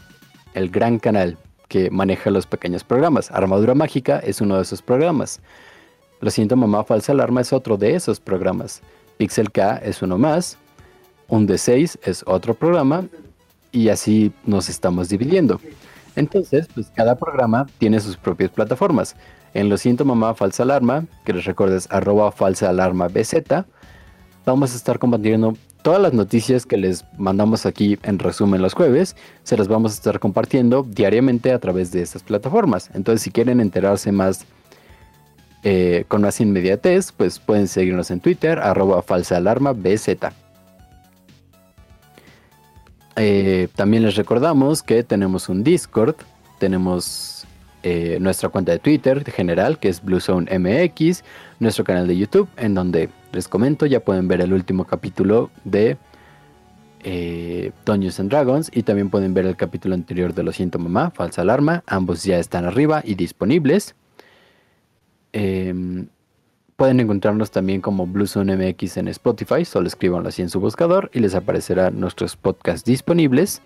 el gran canal que maneja los pequeños programas. Armadura Mágica es uno de esos programas. Lo siento, mamá, falsa alarma es otro de esos programas. Pixel K es uno más. Un D6 es otro programa. Y así nos estamos dividiendo. Entonces, pues cada programa tiene sus propias plataformas. En Lo siento, mamá, falsa alarma, que les recuerdes arroba falsa alarma BZ vamos a estar compartiendo todas las noticias que les mandamos aquí en resumen los jueves, se las vamos a estar compartiendo diariamente a través de estas plataformas. Entonces, si quieren enterarse más eh, con más inmediatez, pues pueden seguirnos en Twitter, arroba BZ. Eh, también les recordamos que tenemos un Discord, tenemos eh, nuestra cuenta de Twitter general, que es Bluezone MX, nuestro canal de YouTube, en donde les comento, ya pueden ver el último capítulo de eh, and Dragons y también pueden ver el capítulo anterior de Lo siento mamá, falsa alarma, ambos ya están arriba y disponibles. Em, pueden encontrarnos también como Bluezone MX en Spotify, solo escribanlo así en su buscador y les aparecerán nuestros podcasts disponibles.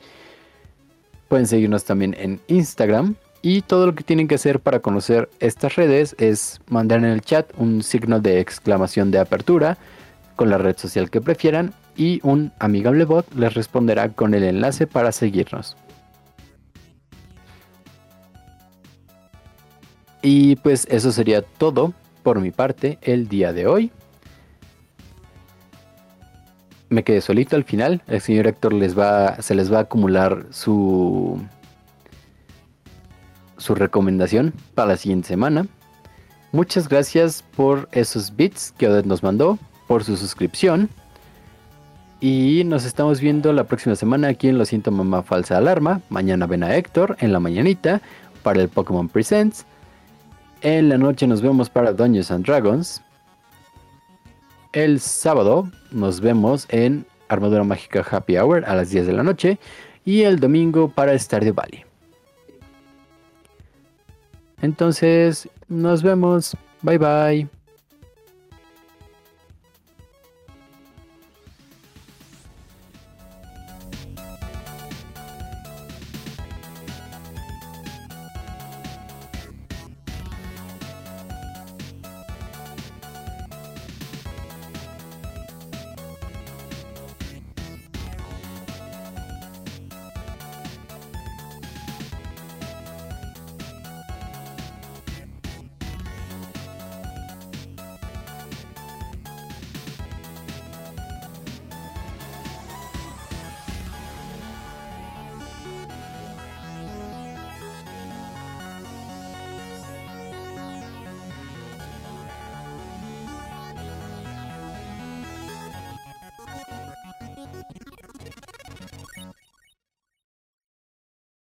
Pueden seguirnos también en Instagram, y todo lo que tienen que hacer para conocer estas redes es mandar en el chat un signo de exclamación de apertura con la red social que prefieran y un amigable bot les responderá con el enlace para seguirnos. Y pues eso sería todo por mi parte el día de hoy. Me quedé solito al final. El señor Héctor les va, se les va a acumular su su recomendación para la siguiente semana. Muchas gracias por esos bits que Odette nos mandó, por su suscripción. Y nos estamos viendo la próxima semana aquí en Lo siento mamá falsa alarma. Mañana ven a Héctor en la mañanita para el Pokémon Presents. En la noche nos vemos para Dungeons and Dragons. El sábado nos vemos en Armadura Mágica Happy Hour a las 10 de la noche. Y el domingo para Stardew Valley. Entonces, nos vemos. Bye bye.